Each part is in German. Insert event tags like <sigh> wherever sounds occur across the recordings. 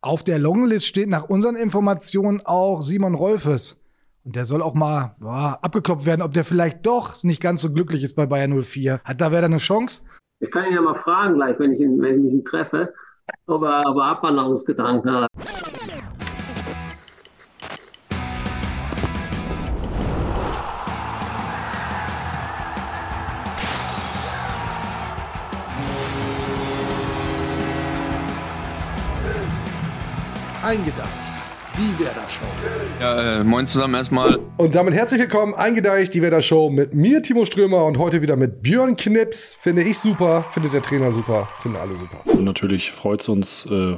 Auf der Longlist steht nach unseren Informationen auch Simon Rolfes. Und der soll auch mal boah, abgeklopft werden, ob der vielleicht doch nicht ganz so glücklich ist bei Bayern 04. Hat da wer eine Chance? Ich kann ihn ja mal fragen gleich, wenn ich ihn, wenn ich ihn treffe, ob er aber Abwanderungsgedanken hat. Eingedeicht. Die Werder Show. Ja, äh, moin zusammen erstmal. Und damit herzlich willkommen, eingedeicht, die Werder Show mit mir, Timo Strömer und heute wieder mit Björn Knips. Finde ich super, findet der Trainer super, finden alle super. Und natürlich freut es uns äh,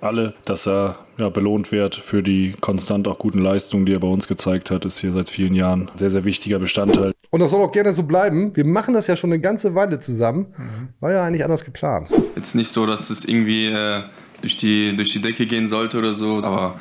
alle, dass er ja, belohnt wird für die konstant auch guten Leistungen, die er bei uns gezeigt hat. Ist hier seit vielen Jahren ein sehr, sehr wichtiger Bestandteil. Und das soll auch gerne so bleiben. Wir machen das ja schon eine ganze Weile zusammen. War ja eigentlich anders geplant. Jetzt nicht so, dass es irgendwie äh, durch, die, durch die Decke gehen sollte oder so, aber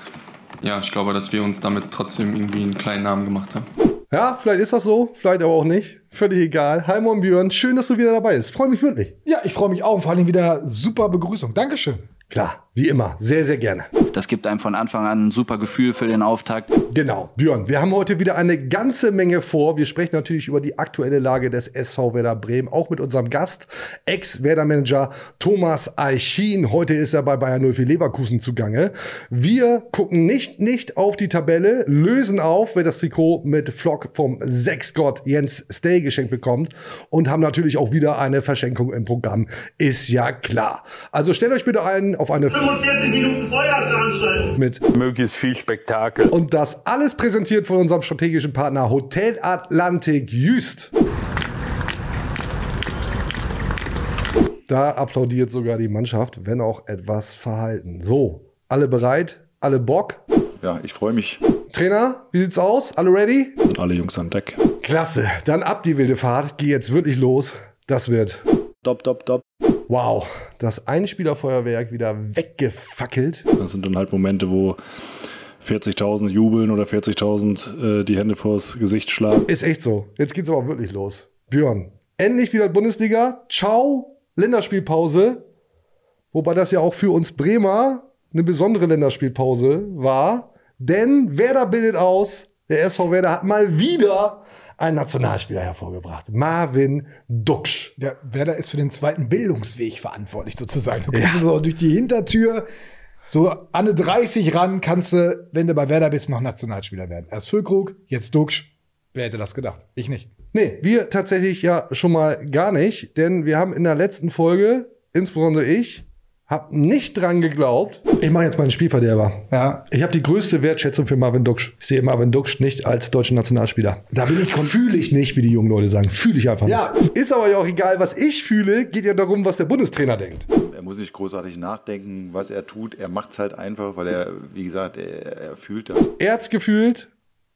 ja, ich glaube, dass wir uns damit trotzdem irgendwie einen kleinen Namen gemacht haben. Ja, vielleicht ist das so, vielleicht aber auch nicht. Völlig egal. Hi Moin Björn, schön, dass du wieder dabei bist. Freue mich wirklich. Ja, ich freue mich auch. und Vor allem wieder super Begrüßung. Dankeschön. Klar, wie immer, sehr, sehr gerne. Das gibt einem von Anfang an ein super Gefühl für den Auftakt. Genau, Björn, wir haben heute wieder eine ganze Menge vor. Wir sprechen natürlich über die aktuelle Lage des SV Werder Bremen, auch mit unserem Gast, Ex-Werder-Manager Thomas Eichin. Heute ist er bei Bayern 04 Leverkusen zugange. Wir gucken nicht, nicht auf die Tabelle, lösen auf, wer das Trikot mit Flock vom Sechsgott Jens Stay geschenkt bekommt und haben natürlich auch wieder eine Verschenkung im Programm, ist ja klar. Also stellt euch bitte ein auf eine 45 Minuten Feuerveranstaltung. mit Möglichst viel Spektakel. und das alles präsentiert von unserem strategischen Partner Hotel Atlantik Jüst. Da applaudiert sogar die Mannschaft, wenn auch etwas verhalten. So, alle bereit? Alle Bock? Ja, ich freue mich. Trainer, wie sieht's aus? Alle ready? Und alle Jungs an Deck. Klasse. Dann ab die wilde Fahrt. Geh jetzt wirklich los. Das wird. Dopp, dopp, dopp. Wow. Das Einspielerfeuerwerk wieder weggefackelt. Das sind dann halt Momente, wo 40.000 jubeln oder 40.000 äh, die Hände vors Gesicht schlagen. Ist echt so. Jetzt geht's aber wirklich los. Björn, endlich wieder Bundesliga. Ciao, Länderspielpause. Wobei das ja auch für uns Bremer eine besondere Länderspielpause war. Denn Werder bildet aus. Der SV Werder hat mal wieder einen Nationalspieler hervorgebracht. Marvin Duksch. Der Werder ist für den zweiten Bildungsweg verantwortlich sozusagen. Du kannst so durch die Hintertür so an eine 30 ran, kannst du, wenn du bei Werder bist, noch Nationalspieler werden. Erst Füllkrug, jetzt Duxch. Wer hätte das gedacht? Ich nicht. Nee, wir tatsächlich ja schon mal gar nicht, denn wir haben in der letzten Folge, insbesondere ich, hab nicht dran geglaubt. Ich mache jetzt mal einen Spielverderber. Ja. Ich habe die größte Wertschätzung für Marvin Duksch. Ich sehe Marvin Duksch nicht als deutschen Nationalspieler. Da bin ich fühle ich nicht, wie die jungen Leute sagen. Fühle ich einfach Ja. nicht. Ist aber ja auch egal, was ich fühle. Geht ja darum, was der Bundestrainer denkt. Er muss nicht großartig nachdenken, was er tut. Er macht es halt einfach, weil er, wie gesagt, er, er fühlt das. Er hat's gefühlt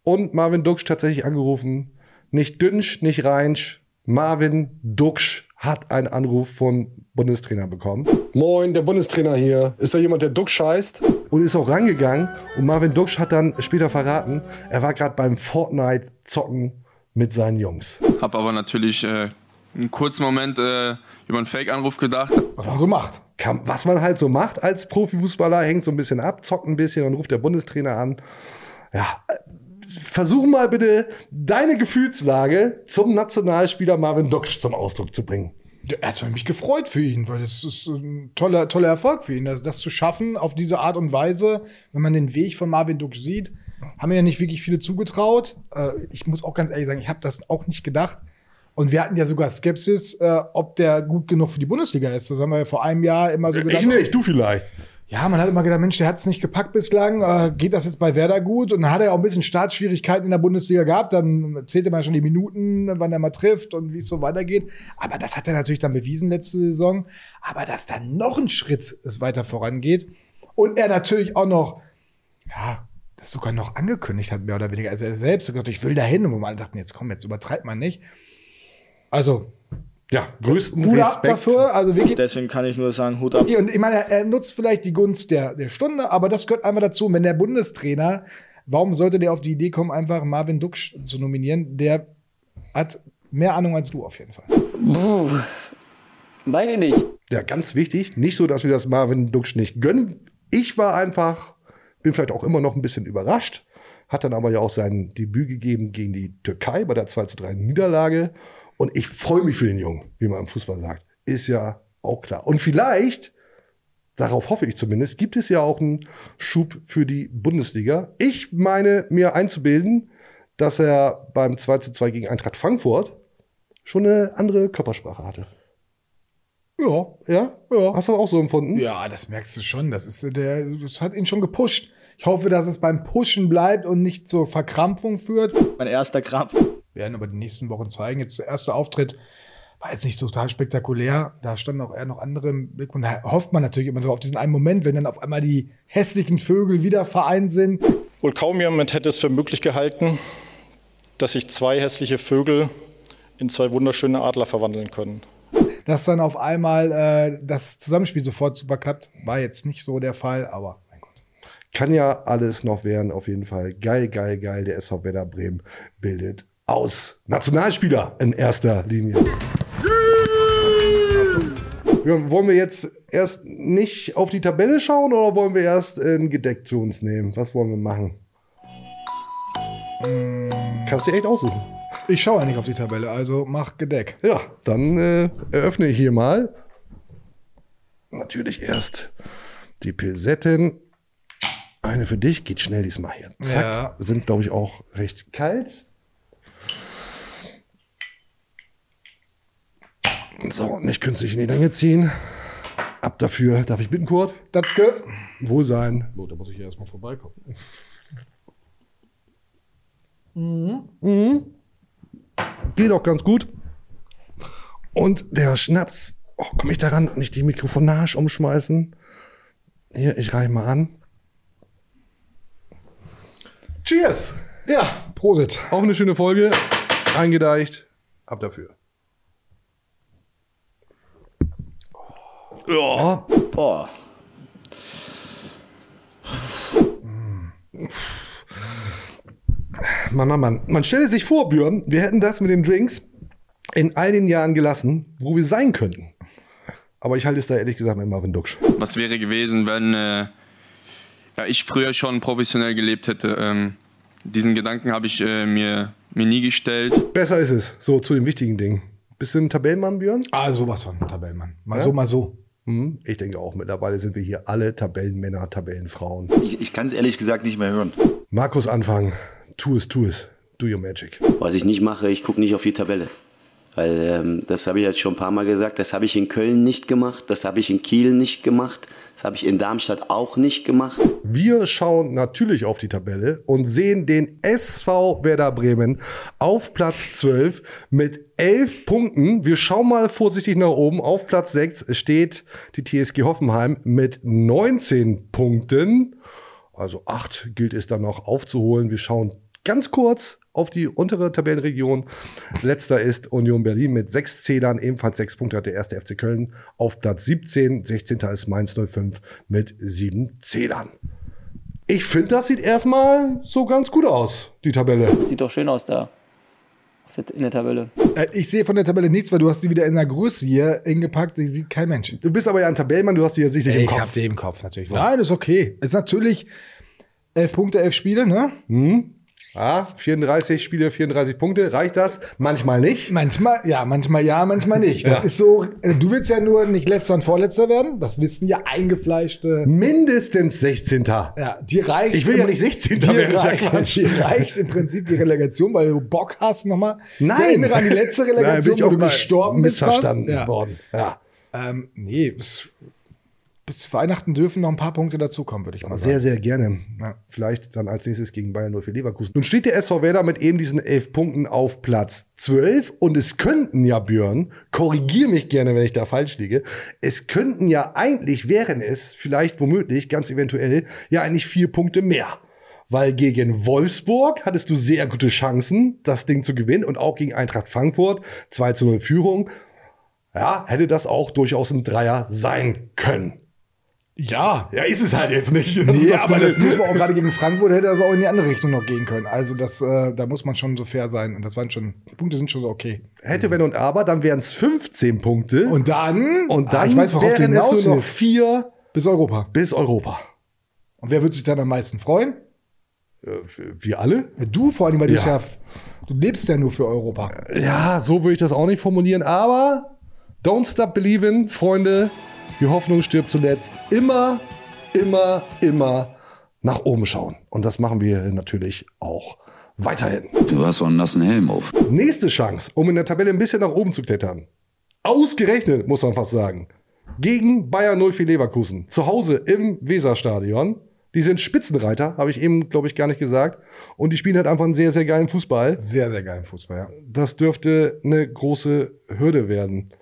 und Marvin Duksch tatsächlich angerufen. Nicht Dünsch, nicht Reinsch. Marvin Duksch hat einen Anruf vom Bundestrainer bekommen. Moin, der Bundestrainer hier. Ist da jemand, der Duksch heißt? Und ist auch rangegangen. Und Marvin Duksch hat dann später verraten, er war gerade beim Fortnite-Zocken mit seinen Jungs. Hab aber natürlich äh, einen kurzen Moment äh, über einen Fake-Anruf gedacht. Was man so macht. Was man halt so macht als Profifußballer, hängt so ein bisschen ab, zockt ein bisschen, dann ruft der Bundestrainer an. Ja, versuch mal bitte deine Gefühlslage zum Nationalspieler Marvin Duksch zum Ausdruck zu bringen. Erstmal mich gefreut für ihn, weil das ist ein toller, toller Erfolg für ihn, das, das zu schaffen auf diese Art und Weise, wenn man den Weg von Marvin Duck sieht, haben mir ja nicht wirklich viele zugetraut. Äh, ich muss auch ganz ehrlich sagen, ich habe das auch nicht gedacht. Und wir hatten ja sogar Skepsis, äh, ob der gut genug für die Bundesliga ist. Das haben wir ja vor einem Jahr immer so gedacht. du vielleicht. Ja, man hat immer gedacht, Mensch, der hat es nicht gepackt bislang. Äh, geht das jetzt bei Werder gut? Und dann hat er auch ein bisschen Startschwierigkeiten in der Bundesliga gehabt. Dann zählte man schon die Minuten, wann er mal trifft und wie es so weitergeht. Aber das hat er natürlich dann bewiesen letzte Saison. Aber dass dann noch ein Schritt es weiter vorangeht und er natürlich auch noch, ja, das sogar noch angekündigt hat, mehr oder weniger. Also er selbst gesagt, ich will dahin. Und wo man dachten, jetzt komm, jetzt übertreibt man nicht. Also, Ja, größten Hut ab Respekt. dafür. Also wirklich, Deswegen kann ich nur sagen, Hut ab. und ich meine, er, nutzt vielleicht die Gunst der, der Stunde, aber das gehört einfach dazu. Und wenn der Bundestrainer, warum sollte der auf die Idee kommen, einfach Marvin Duksch zu nominieren? Der hat mehr Ahnung als du auf jeden Fall. Weiß ich nicht. Ja, ganz wichtig. Nicht so, dass wir das Marvin Duksch nicht gönnen. Ich war einfach, bin vielleicht auch immer noch ein bisschen überrascht, hat dann aber ja auch sein Debüt gegeben gegen die Türkei bei der 2 zu 3 Niederlage. Und ich freue mich für den Jungen, wie man im Fußball sagt. Ist ja auch klar. Und vielleicht, darauf hoffe ich zumindest, gibt es ja auch einen Schub für die Bundesliga. Ich meine, mir einzubilden, dass er beim 2 zu 2 gegen Eintracht Frankfurt schon eine andere Körpersprache hatte. Ja. Ja? Ja. Hast du das auch so empfunden? Ja, das merkst du schon. Das ist der, das hat ihn schon gepusht. Ich hoffe, dass es beim Pushen bleibt und nicht zur Verkrampfung führt. Mein erster Krampf. Wir werden aber die nächsten Wochen zeigen. Jetzt der erste Auftritt war jetzt nicht total spektakulär. Da standen auch eher noch andere im Blick. Und da hofft man natürlich immer so auf diesen einen Moment, wenn dann auf einmal die hässlichen Vögel wieder vereint sind. Wohl kaum jemand hätte es für möglich gehalten, dass sich zwei hässliche Vögel in zwei wunderschöne Adler verwandeln können. Dass dann auf einmal äh, das Zusammenspiel sofort super klappt, war jetzt nicht so der Fall, aber mein Gott. Kann ja alles noch werden, auf jeden Fall. Geil, geil, geil. Der SV Werder Bremen bildet aus. Nationalspieler in erster Linie. Ja, wollen wir jetzt erst nicht auf die Tabelle schauen oder wollen wir erst ein Gedeck zu uns nehmen? Was wollen wir machen? Kannst du dir echt aussuchen. Ich schaue ja nicht auf die Tabelle, also mach Gedeck. Ja, dann äh, eröffne ich hier mal. Natürlich erst die Pilsetten. Eine für dich, geht schnell diesmal hier. Zack. Ja. Sind, glaube ich, auch recht kalt. So, nicht künstlich in die Länge ziehen. Ab dafür. Darf ich bitten, Kurt? Datzke. Wohlsein. So, da muss ich hier erstmal vorbeikommen. Mhm. Geht auch ganz gut. Und der Schnaps, oh, komme ich daran, nicht die Mikrofonage umschmeißen. Hier, ich reich mal an. Cheers! Ja, Prosit. Auch eine schöne Folge. Eingedeicht. Ab dafür. Ja. Boah. Mann, Mann, Mann. Man stelle sich vor, Björn, wir hätten das mit den Drinks in all den Jahren gelassen, wo wir sein könnten. Aber ich halte es da ehrlich gesagt mit Marvin Duksch. Was wäre gewesen, wenn äh, ja, ich früher schon professionell gelebt hätte? Ähm, diesen Gedanken habe ich äh, mir, mir nie gestellt. Besser ist es. So, zu den wichtigen Dingen. Bist du ein Tabellenmann, Björn? Ah, sowas von Tabellenmann. Mal Ja? so, mal so. Hm, ich denke auch. Mittlerweile sind wir hier alle Tabellenmänner, Tabellenfrauen. Ich, ich kann es ehrlich gesagt nicht mehr hören. Markus anfangen. Tu es, tu es. Do your magic. Was ich nicht mache, ich gucke nicht auf die Tabelle. Weil ähm, das habe ich jetzt schon ein paar Mal gesagt, das habe ich in Köln nicht gemacht, das habe ich in Kiel nicht gemacht, das habe ich in Darmstadt auch nicht gemacht. Wir schauen natürlich auf die Tabelle und sehen den SV Werder Bremen auf Platz 12 mit 11 Punkten. Wir schauen mal vorsichtig nach oben. Auf Platz 6 steht die TSG Hoffenheim mit 19 Punkten. Also 8 gilt es dann noch aufzuholen. Wir schauen ganz kurz auf die untere Tabellenregion. Letzter ist Union Berlin mit sechs Zählern, ebenfalls sechs Punkte hat der erste FC Köln auf Platz 17. 16. ist Mainz 05 mit sieben Zählern. Ich finde, das sieht erstmal so ganz gut aus, die Tabelle. Sieht doch schön aus da. In der Tabelle. Äh, ich sehe von der Tabelle nichts, weil du hast die wieder in der Größe hier hingepackt, die sieht kein Mensch. Du bist aber ja ein Tabellenmann, du hast die ja sicherlich im Ich Kopf. hab die im Kopf natürlich. Nein, ist okay. Ist natürlich elf Punkte, elf Spiele, ne? Hm? Ja, 34 Spiele, 34 Punkte. Reicht das? Manchmal nicht. Manchmal, ja, manchmal ja, manchmal nicht. Das Ja. ist so, äh, du willst ja nur nicht letzter und vorletzter werden. Das wissen ja eingefleischte. Mindestens 16. Ja, die reicht. Ich will ja nicht 16. Die werden, ist ja reicht, Quatsch. die reicht im Prinzip die Relegation, weil du Bock hast nochmal. Nein. Ich erinnere an die letzte <laughs> Nein, Relegation, bin ich wo du gestorben bist. missverstanden Ja. worden. Ja. Ähm, nee, bis, bis Weihnachten dürfen noch ein paar Punkte dazukommen, würde ich mal Sehr, sagen. sehr gerne. Ja. Vielleicht dann als nächstes gegen Bayern 04 Leverkusen. Nun steht der SV Werder mit eben diesen elf Punkten auf Platz 12 und es könnten ja, Björn, korrigier mich gerne, wenn ich da falsch liege, es könnten ja eigentlich, wären es vielleicht womöglich, ganz eventuell, ja eigentlich vier Punkte mehr. Weil gegen Wolfsburg hattest du sehr gute Chancen, das Ding zu gewinnen und auch gegen Eintracht Frankfurt 2 zu 0 Führung. Ja, hätte das auch durchaus ein Dreier sein können. Ja. Ja, ist es halt jetzt nicht. Das Nee, das aber das Blöde. muss man auch gerade gegen <laughs> Frankfurt hätte das auch in die andere Richtung noch gehen können. Also das, äh, da muss man schon so fair sein. Und das waren schon, die Punkte sind schon so okay. Hätte, wenn und aber, dann wären es 15 Punkte. Und dann, Und Ah, dann ich weiß, du wären es nur noch vier bis Europa. bis Europa. Und wer würde sich dann am meisten freuen? Wir alle? Du vor allem, weil du Ja. ja, du lebst ja nur für Europa. Ja, so würde ich das auch nicht formulieren, aber don't stop believing, Freunde. Die Hoffnung stirbt zuletzt. Immer, immer, immer nach oben schauen. Und das machen wir natürlich auch weiterhin. Du hast so einen nassen Helm auf. Nächste Chance, um in der Tabelle ein bisschen nach oben zu klettern. Ausgerechnet, muss man fast sagen. Gegen Bayer 04 Leverkusen. Zu Hause im Weserstadion. Die sind Spitzenreiter, habe ich eben, glaube ich, gar nicht gesagt. Und die spielen halt einfach einen sehr, sehr geilen Fußball. Sehr, sehr geilen Fußball, ja. Das dürfte eine große Hürde werden.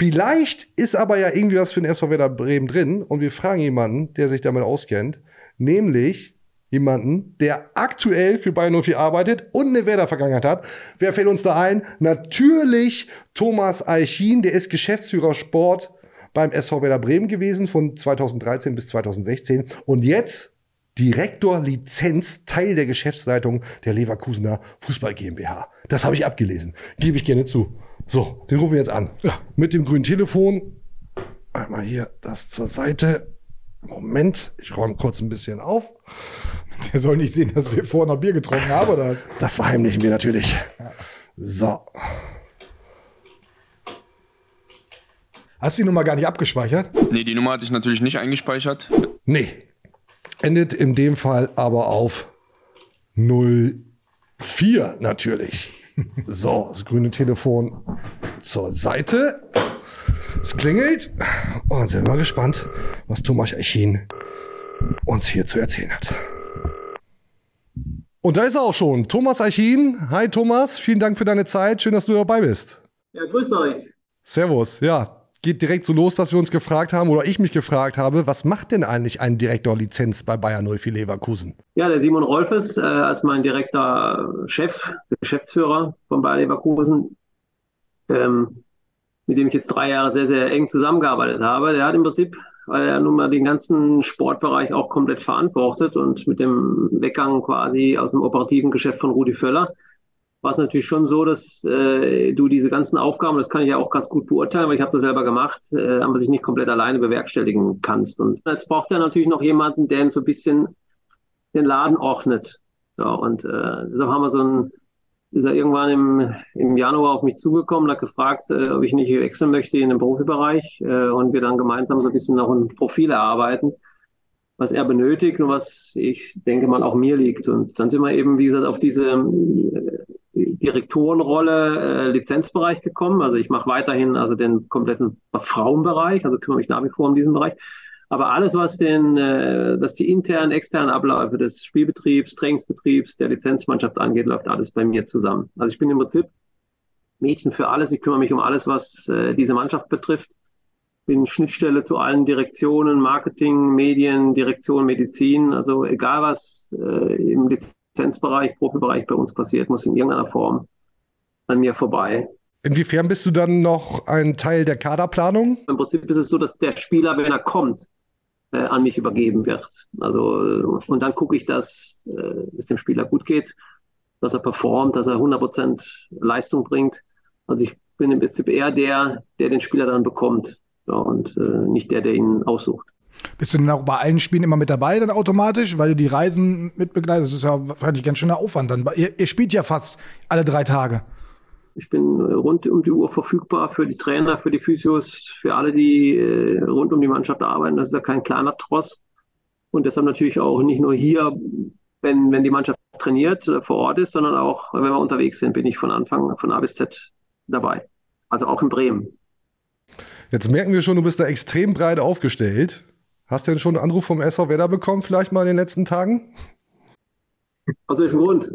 Vielleicht ist aber ja irgendwie was für den SV Werder Bremen drin und wir fragen jemanden, der sich damit auskennt, nämlich jemanden, der aktuell für Bayern 04 arbeitet und eine Werder-Vergangenheit hat. Wer fällt uns da ein? Natürlich Thomas Eichin, der ist Geschäftsführer Sport beim SV Werder Bremen gewesen von 2013 bis 2016 und jetzt Direktor Lizenz, Teil der Geschäftsleitung der Leverkusener Fußball GmbH. Das habe ich abgelesen. Gebe ich gerne zu. So, den rufen wir jetzt an. Ja, mit dem grünen Telefon. Einmal hier das zur Seite. Moment, ich räume kurz ein bisschen auf. Der soll nicht sehen, dass wir vorher noch Bier getrunken haben, oder was? Das verheimlichen wir natürlich. So. Hast du die Nummer gar nicht abgespeichert? Nee, die Nummer hatte ich natürlich nicht eingespeichert. Nee. Endet in dem Fall aber auf 04 natürlich. So, das grüne Telefon zur Seite. Es klingelt. Und sind wir mal gespannt, was Thomas Eichin uns hier zu erzählen hat. Und da ist er auch schon. Thomas Eichin. Hi Thomas, vielen Dank für deine Zeit. Schön, dass du dabei bist. Ja, grüßt euch. Servus. Ja, geht direkt so los, dass wir uns gefragt haben oder ich mich gefragt habe, was macht denn eigentlich ein Direktor Lizenz bei Bayern 04 Leverkusen? Ja, der Simon Rolfes äh, als mein direkter Chef, Geschäftsführer von Bayer Leverkusen, ähm, mit dem ich jetzt drei Jahre sehr, sehr eng zusammengearbeitet habe, der hat im Prinzip, weil er nun mal den ganzen Sportbereich auch komplett verantwortet und mit dem Weggang quasi aus dem operativen Geschäft von Rudi Völler, war es natürlich schon so, dass äh, du diese ganzen Aufgaben, das kann ich ja auch ganz gut beurteilen, weil ich habe es ja selber gemacht, äh, aber sich nicht komplett alleine bewerkstelligen kannst. Und jetzt braucht er natürlich noch jemanden, der so ein bisschen den Laden ordnet. So, und äh, deshalb haben wir so ein, ist er irgendwann im, im Januar auf mich zugekommen, hat gefragt, äh, ob ich nicht wechseln möchte in den Profibereich äh, und wir dann gemeinsam so ein bisschen noch ein Profil erarbeiten, was er benötigt und was ich denke mal auch mir liegt. Und dann sind wir eben, wie gesagt, auf diese äh, Direktorenrolle äh, Lizenzbereich gekommen. Also ich mache weiterhin also den kompletten Frauenbereich, also kümmere mich nach wie vor um diesen Bereich. Aber alles, was den, äh, was die internen, externen Abläufe des Spielbetriebs, Trainingsbetriebs, der Lizenzmannschaft angeht, läuft alles bei mir zusammen. Also ich bin im Prinzip Mädchen für alles. Ich kümmere mich um alles, was äh, diese Mannschaft betrifft. Bin Schnittstelle zu allen Direktionen, Marketing, Medien, Direktion, Medizin. Also egal was äh, im Lizenzbereich, Profibereich bei uns passiert, muss in irgendeiner Form an mir vorbei. Inwiefern bist du dann noch ein Teil der Kaderplanung? Im Prinzip ist es so, dass der Spieler, wenn er kommt, äh, an mich übergeben wird. Also äh, und dann gucke ich, dass äh, es dem Spieler gut geht, dass er performt, dass er 100% Leistung bringt. Also ich bin im Prinzip eher der, der den Spieler dann bekommt und äh, nicht der, der ihn aussucht. Bist du denn auch bei allen Spielen immer mit dabei dann automatisch, weil du die Reisen mitbegleitest? Das ist ja wahrscheinlich ganz schöner Aufwand dann. Ihr, ihr spielt ja fast alle drei Tage. Ich bin äh, rund um die Uhr verfügbar für die Trainer, für die Physios, für alle, die äh, rund um die Mannschaft arbeiten. Das ist ja kein kleiner Tross. Und deshalb natürlich auch nicht nur hier, wenn, wenn die Mannschaft trainiert, äh, vor Ort ist, sondern auch, wenn wir unterwegs sind, bin ich von Anfang, von A bis Z dabei. Also auch in Bremen. Jetzt merken wir schon, du bist da extrem breit aufgestellt. Hast du denn schon einen Anruf vom SV Werder bekommen, vielleicht mal in den letzten Tagen? Aus welchem Grund?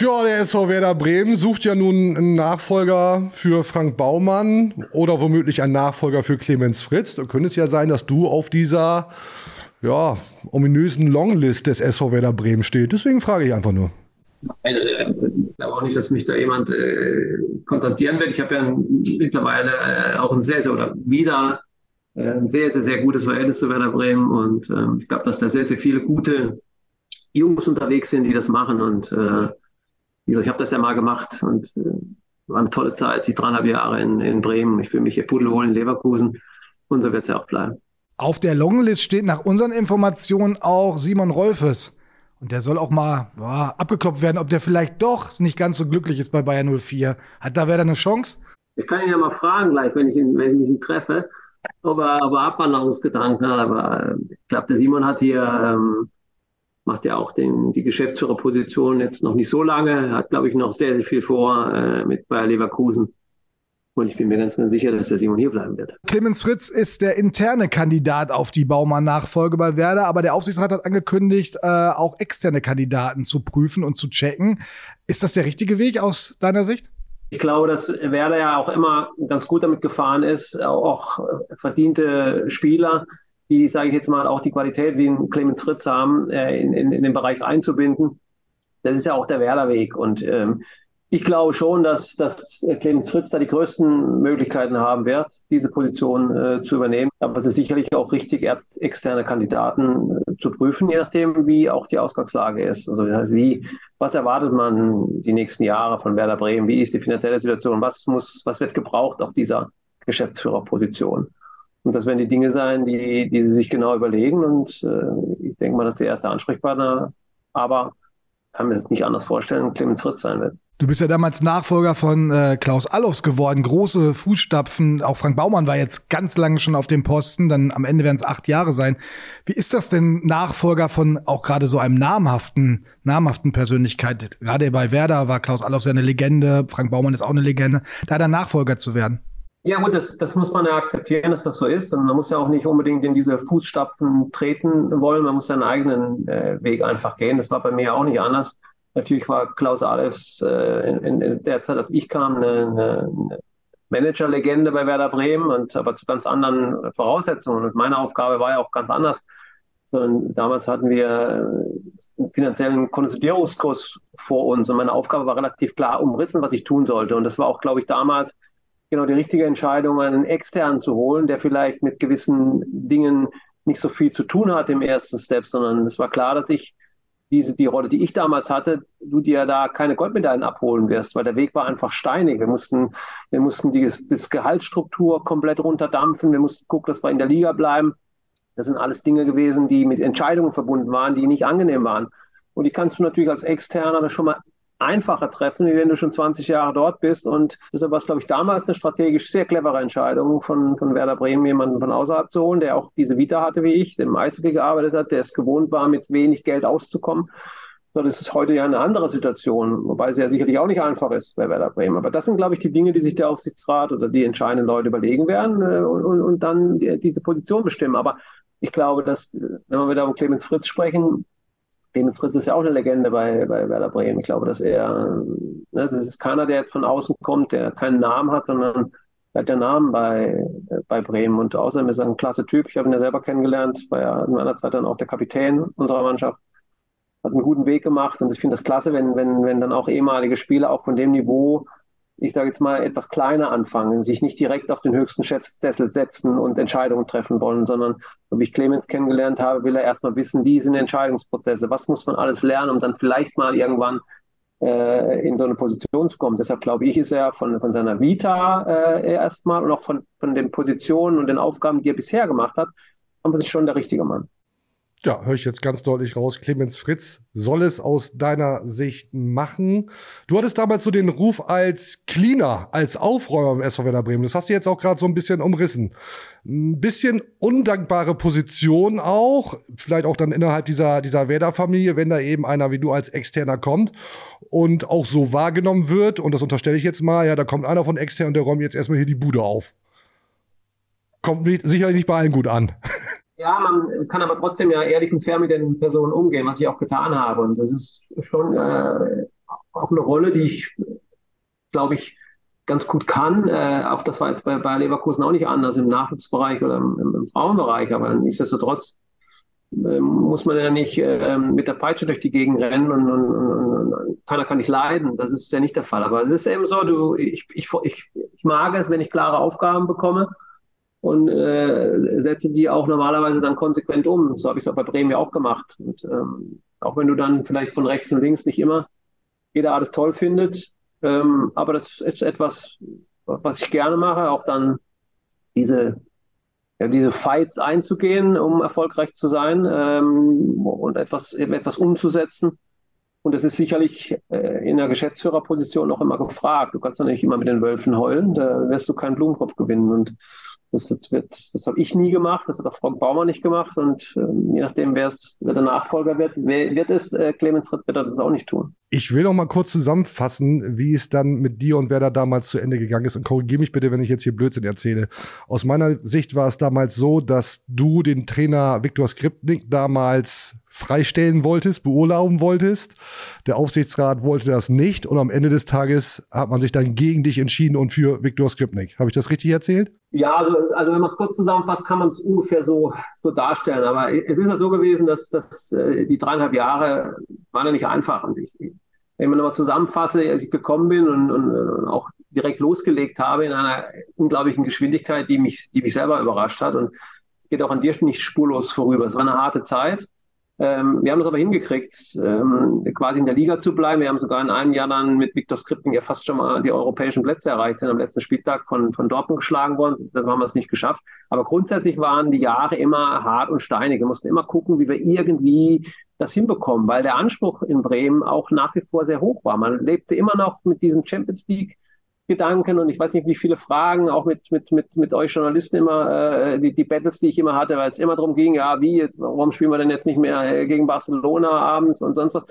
Ja, der SV Werder Bremen sucht ja nun einen Nachfolger für Frank Baumann oder womöglich einen Nachfolger für Clemens Fritz. Da könnte es ja sein, dass du auf dieser ja, ominösen Longlist des SV Werder Bremen steht. Deswegen frage ich einfach nur. Ich glaube auch nicht, dass mich da jemand äh, kontaktieren wird. Ich habe ja mittlerweile äh, auch ein sehr, sehr oder wieder äh, ein sehr, sehr, sehr gutes Verhältnis zu Werder Bremen und ähm, ich glaube, dass da sehr, sehr viele gute Jungs unterwegs sind, die das machen und äh, wie gesagt, ich habe das ja mal gemacht und äh, war eine tolle Zeit, die dreieinhalb Jahre in, in Bremen. Ich fühle mich hier pudelwohl in Leverkusen und so wird es ja auch bleiben. Auf der Longlist steht nach unseren Informationen auch Simon Rolfes. Und der soll auch mal boah, abgeklopft werden, ob der vielleicht doch nicht ganz so glücklich ist bei Bayern 04. Hat da wer eine Chance? Ich kann ihn ja mal fragen gleich, wenn ich ihn, wenn ich ihn treffe, ob er, ob er Abwanderungsgedanken hat. Aber äh, ich glaube, der Simon hat hier, ähm, macht ja auch den, die Geschäftsführerposition jetzt noch nicht so lange, hat, glaube ich, noch sehr, sehr viel vor äh, mit Bayer Leverkusen. Und ich bin mir ganz, ganz sicher, dass der Simon hier bleiben wird. Clemens Fritz ist der interne Kandidat auf die Baumann-Nachfolge bei Werder, aber der Aufsichtsrat hat angekündigt, äh, auch externe Kandidaten zu prüfen und zu checken. Ist das der richtige Weg aus deiner Sicht? Ich glaube, dass Werder ja auch immer ganz gut damit gefahren ist, auch verdiente Spieler, die, sage ich jetzt mal, auch die Qualität wie ein Clemens Fritz haben, äh, in, in, in den Bereich einzubinden. Das ist ja auch der Werder-Weg. Und ähm, ich glaube schon, dass, dass Clemens Fritz da die größten Möglichkeiten haben wird, diese Position äh, zu übernehmen. Aber es ist sicherlich auch richtig, erst externe Kandidaten äh, zu prüfen, je nachdem, wie auch die Ausgangslage ist. Also das heißt, wie, was erwartet man die nächsten Jahre von Werder Bremen? Wie ist die finanzielle Situation? Was muss, was wird gebraucht auf dieser Geschäftsführerposition? Und das werden die Dinge sein, die, die sie sich genau überlegen. Und äh, ich denke mal, dass der erste Ansprechpartner, aber kann mir das nicht anders vorstellen, Clemens Fritz sein wird. Du bist ja damals Nachfolger von äh, Klaus Allofs geworden, große Fußstapfen. Auch Frank Baumann war jetzt ganz lange schon auf dem Posten, dann am Ende werden es acht Jahre sein. Wie ist das denn, Nachfolger von auch gerade so einem namhaften, namhaften Persönlichkeit? Gerade bei Werder war Klaus Allofs ja eine Legende, Frank Baumann ist auch eine Legende, da dann Nachfolger zu werden. Ja gut, das, das muss man ja akzeptieren, dass das so ist. Und man muss ja auch nicht unbedingt in diese Fußstapfen treten wollen. Man muss seinen eigenen äh, Weg einfach gehen. Das war bei mir auch nicht anders. Natürlich war Klaus Alefs äh, in, in, der Zeit, als ich kam, eine, eine Managerlegende bei Werder Bremen und aber zu ganz anderen Voraussetzungen. Und meine Aufgabe war ja auch ganz anders. Sondern damals hatten wir einen finanziellen Konsolidierungskurs vor uns und meine Aufgabe war relativ klar umrissen, was ich tun sollte. Und das war auch, glaube ich, damals genau die richtige Entscheidung, einen externen zu holen, der vielleicht mit gewissen Dingen nicht so viel zu tun hat im ersten Step, sondern es war klar, dass ich diese, die Rolle, die ich damals hatte, du dir da keine Goldmedaillen abholen wirst, weil der Weg war einfach steinig. Wir mussten, wir mussten die das Gehaltsstruktur komplett runterdampfen. Wir mussten gucken, dass wir in der Liga bleiben. Das sind alles Dinge gewesen, die mit Entscheidungen verbunden waren, die nicht angenehm waren. Und die kannst du natürlich als Externer schon mal einfacher treffen, wie wenn du schon 20 Jahre dort bist. Und deshalb war es, glaube ich, damals eine strategisch sehr clevere Entscheidung von, von Werder Bremen, jemanden von außerhalb zu holen, der auch diese Vita hatte wie ich, der im Eishockey gearbeitet hat, der es gewohnt war, mit wenig Geld auszukommen. So, das ist heute ja eine andere Situation, wobei sie ja sicherlich auch nicht einfach ist bei Werder Bremen. Aber das sind, glaube ich, die Dinge, die sich der Aufsichtsrat oder die entscheidenden Leute überlegen werden äh, und, und, und dann die, diese Position bestimmen. Aber ich glaube, dass, wenn wir wieder um Clemens Fritz sprechen, Clemens Fritz ist ja auch eine Legende bei, bei Werder Bremen. Ich glaube, dass er, ne, das ist keiner, der jetzt von außen kommt, der keinen Namen hat, sondern er hat ja Namen bei, bei Bremen. Und außerdem ist er ein klasse Typ. Ich habe ihn ja selber kennengelernt, war ja in meiner Zeit dann auch der Kapitän unserer Mannschaft. Hat einen guten Weg gemacht und ich finde das klasse, wenn, wenn, wenn dann auch ehemalige Spieler auch von dem Niveau ich sage jetzt mal, etwas kleiner anfangen, sich nicht direkt auf den höchsten Chefsessel setzen und Entscheidungen treffen wollen, sondern, so wie ich Clemens kennengelernt habe, will er erstmal wissen, wie sind Entscheidungsprozesse, was muss man alles lernen, um dann vielleicht mal irgendwann äh, in so eine Position zu kommen. Deshalb glaube ich, ist er von, von seiner Vita äh, erstmal und auch von, von den Positionen und den Aufgaben, die er bisher gemacht hat, aber ist schon der richtige Mann ja, höre ich jetzt ganz deutlich raus, Clemens Fritz soll es aus deiner Sicht machen. Du hattest damals so den Ruf als Cleaner, als Aufräumer im SV Werder Bremen. Das hast du jetzt auch gerade so ein bisschen umrissen. Ein bisschen undankbare Position auch, vielleicht auch dann innerhalb dieser, dieser Werder-Familie, wenn da eben einer wie du als Externer kommt und auch so wahrgenommen wird, und das unterstelle ich jetzt mal, ja, da kommt einer von extern und der räumt jetzt erstmal hier die Bude auf. Kommt sicherlich nicht bei allen gut an. <laughs> Ja, man kann aber trotzdem ja ehrlich und fair mit den Personen umgehen, was ich auch getan habe. Und das ist schon äh, auch eine Rolle, die ich, glaube ich, ganz gut kann. Äh, auch das war jetzt bei, bei Leverkusen auch nicht anders im Nachwuchsbereich oder im, im, Frauenbereich, aber nichtsdestotrotz äh, muss man ja nicht äh, mit der Peitsche durch die Gegend rennen und, und, und, und keiner kann nicht leiden. Das ist ja nicht der Fall. Aber es ist eben so, du, ich, ich, ich, ich mag es, wenn ich klare Aufgaben bekomme und äh, setze die auch normalerweise dann konsequent um. So habe ich es auch bei Bremen ja auch gemacht. Und ähm, auch wenn du dann vielleicht von rechts und links nicht immer jeder alles toll findet, ähm, aber das ist etwas, was ich gerne mache, auch dann diese ja, diese Fights einzugehen, um erfolgreich zu sein ähm, und etwas, etwas umzusetzen. Und das ist sicherlich äh, in der Geschäftsführerposition auch immer gefragt. Du kannst nicht immer mit den Wölfen heulen, da wirst du keinen Blumentopf gewinnen. Und das, wird, das habe ich nie gemacht, das hat auch Frank Baumer nicht gemacht. Und ähm, je nachdem, wer, wer der Nachfolger wird, wer, wird es, äh, Clemens Ritt wird das auch nicht tun. Ich will noch mal kurz zusammenfassen, wie es dann mit dir und Werder damals zu Ende gegangen ist. Und korrigiere mich bitte, wenn ich jetzt hier Blödsinn erzähle. Aus meiner Sicht war es damals so, dass du den Trainer Viktor Skripnik damals freistellen wolltest, beurlauben wolltest. Der Aufsichtsrat wollte das nicht und am Ende des Tages hat man sich dann gegen dich entschieden und für Viktor Skripnik. Habe ich das richtig erzählt? Ja, also, also wenn man es kurz zusammenfasst, kann man es ungefähr so, so darstellen. Aber es ist ja so gewesen, dass, dass äh, die dreieinhalb Jahre waren ja nicht einfach. Und ich, wenn man nochmal zusammenfasse, als ich gekommen bin und, und, und, auch direkt losgelegt habe in einer unglaublichen Geschwindigkeit, die mich, die mich selber überrascht hat. Und es geht auch an dir nicht spurlos vorüber. Es war eine harte Zeit. Ähm, wir haben es aber hingekriegt, ähm, quasi in der Liga zu bleiben. Wir haben sogar in einem Jahr dann mit Viktor Skripnik ja fast schon mal die europäischen Plätze erreicht, sind am letzten Spieltag von, von Dortmund geschlagen worden. Das haben wir es nicht geschafft. Aber grundsätzlich waren die Jahre immer hart und steinig. Wir mussten immer gucken, wie wir irgendwie das hinbekommen, weil der Anspruch in Bremen auch nach wie vor sehr hoch war. Man lebte immer noch mit diesem Champions League Gedanken und ich weiß nicht, wie viele Fragen, auch mit, mit, mit, mit euch Journalisten immer, äh, die, die Battles, die ich immer hatte, weil es immer darum ging, ja, wie, jetzt, warum spielen wir denn jetzt nicht mehr äh, gegen Barcelona abends und sonst was.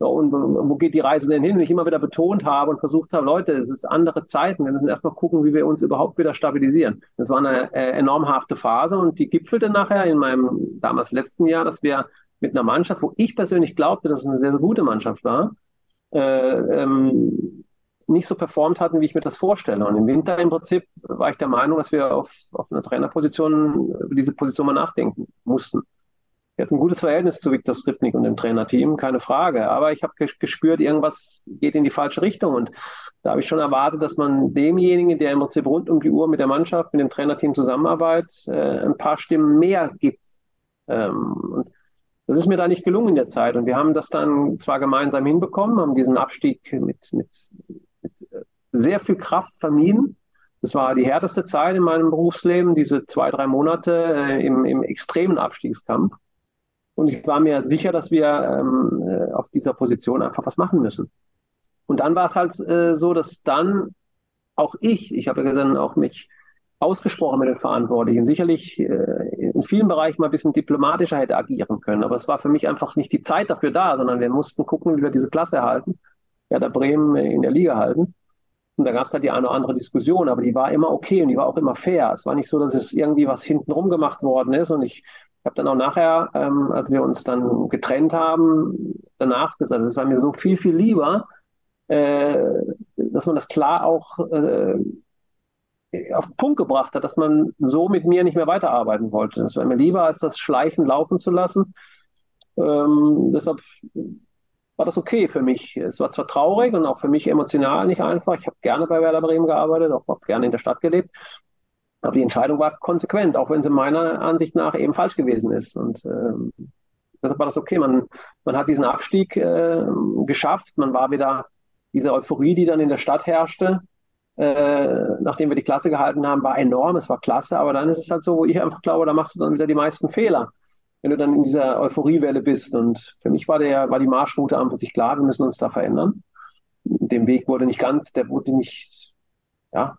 So, und wo geht die Reise denn hin? Und ich immer wieder betont habe und versucht habe, Leute, es ist andere Zeiten. Wir müssen erstmal gucken, wie wir uns überhaupt wieder stabilisieren. Das war eine äh, enorm harte Phase und die gipfelte nachher in meinem damals letzten Jahr, dass wir mit einer Mannschaft, wo ich persönlich glaubte, dass es eine sehr, sehr gute Mannschaft war, äh, ähm, nicht so performt hatten, wie ich mir das vorstelle. Und im Winter im Prinzip war ich der Meinung, dass wir auf, auf einer Trainerposition über diese Position mal nachdenken mussten. Wir hatten ein gutes Verhältnis zu Viktor Stripnik und dem Trainerteam, keine Frage. Aber ich habe gespürt, irgendwas geht in die falsche Richtung. Und da habe ich schon erwartet, dass man demjenigen, der im Prinzip rund um die Uhr mit der Mannschaft, mit dem Trainerteam zusammenarbeitet, äh, ein paar Stimmen mehr gibt. Ähm, und das ist mir da nicht gelungen in der Zeit. Und wir haben das dann zwar gemeinsam hinbekommen, haben diesen Abstieg mit, mit sehr viel Kraft vermieden. Das war die härteste Zeit in meinem Berufsleben, diese zwei, drei Monate äh, im, im extremen Abstiegskampf. Und ich war mir sicher, dass wir ähm, äh, auf dieser Position einfach was machen müssen. Und dann war es halt äh, so, dass dann auch ich, ich habe ja dann auch mich ausgesprochen mit den Verantwortlichen, sicherlich äh, in vielen Bereichen mal ein bisschen diplomatischer hätte agieren können. Aber es war für mich einfach nicht die Zeit dafür da, sondern wir mussten gucken, wie wir diese Klasse erhalten, ja, der Bremen in der Liga halten. Und da gab es halt die eine oder andere Diskussion, aber die war immer okay und die war auch immer fair. Es war nicht so, dass es irgendwie was hintenrum gemacht worden ist. Und ich habe dann auch nachher, ähm, als wir uns dann getrennt haben, danach gesagt, es war mir so viel, viel lieber, äh, dass man das klar auch äh, auf den Punkt gebracht hat, dass man so mit mir nicht mehr weiterarbeiten wollte. Das war mir lieber, als das Schleichen laufen zu lassen. Ähm, deshalb war das okay für mich. Es war zwar traurig und auch für mich emotional nicht einfach. Ich habe gerne bei Werder Bremen gearbeitet, auch habe gerne in der Stadt gelebt. Aber die Entscheidung war konsequent, auch wenn sie meiner Ansicht nach eben falsch gewesen ist. Und ähm, deshalb war das okay. Man, man hat diesen Abstieg äh, geschafft. Man war wieder diese Euphorie, die dann in der Stadt herrschte, äh, nachdem wir die Klasse gehalten haben, war enorm. Es war klasse. Aber dann ist es halt so, wo ich einfach glaube, da machst du dann wieder die meisten Fehler wenn du dann in dieser Euphoriewelle bist. Und für mich war der, war die Marschroute an sich klar, wir müssen uns da verändern. Dem Weg wurde nicht ganz, der wurde nicht, ja,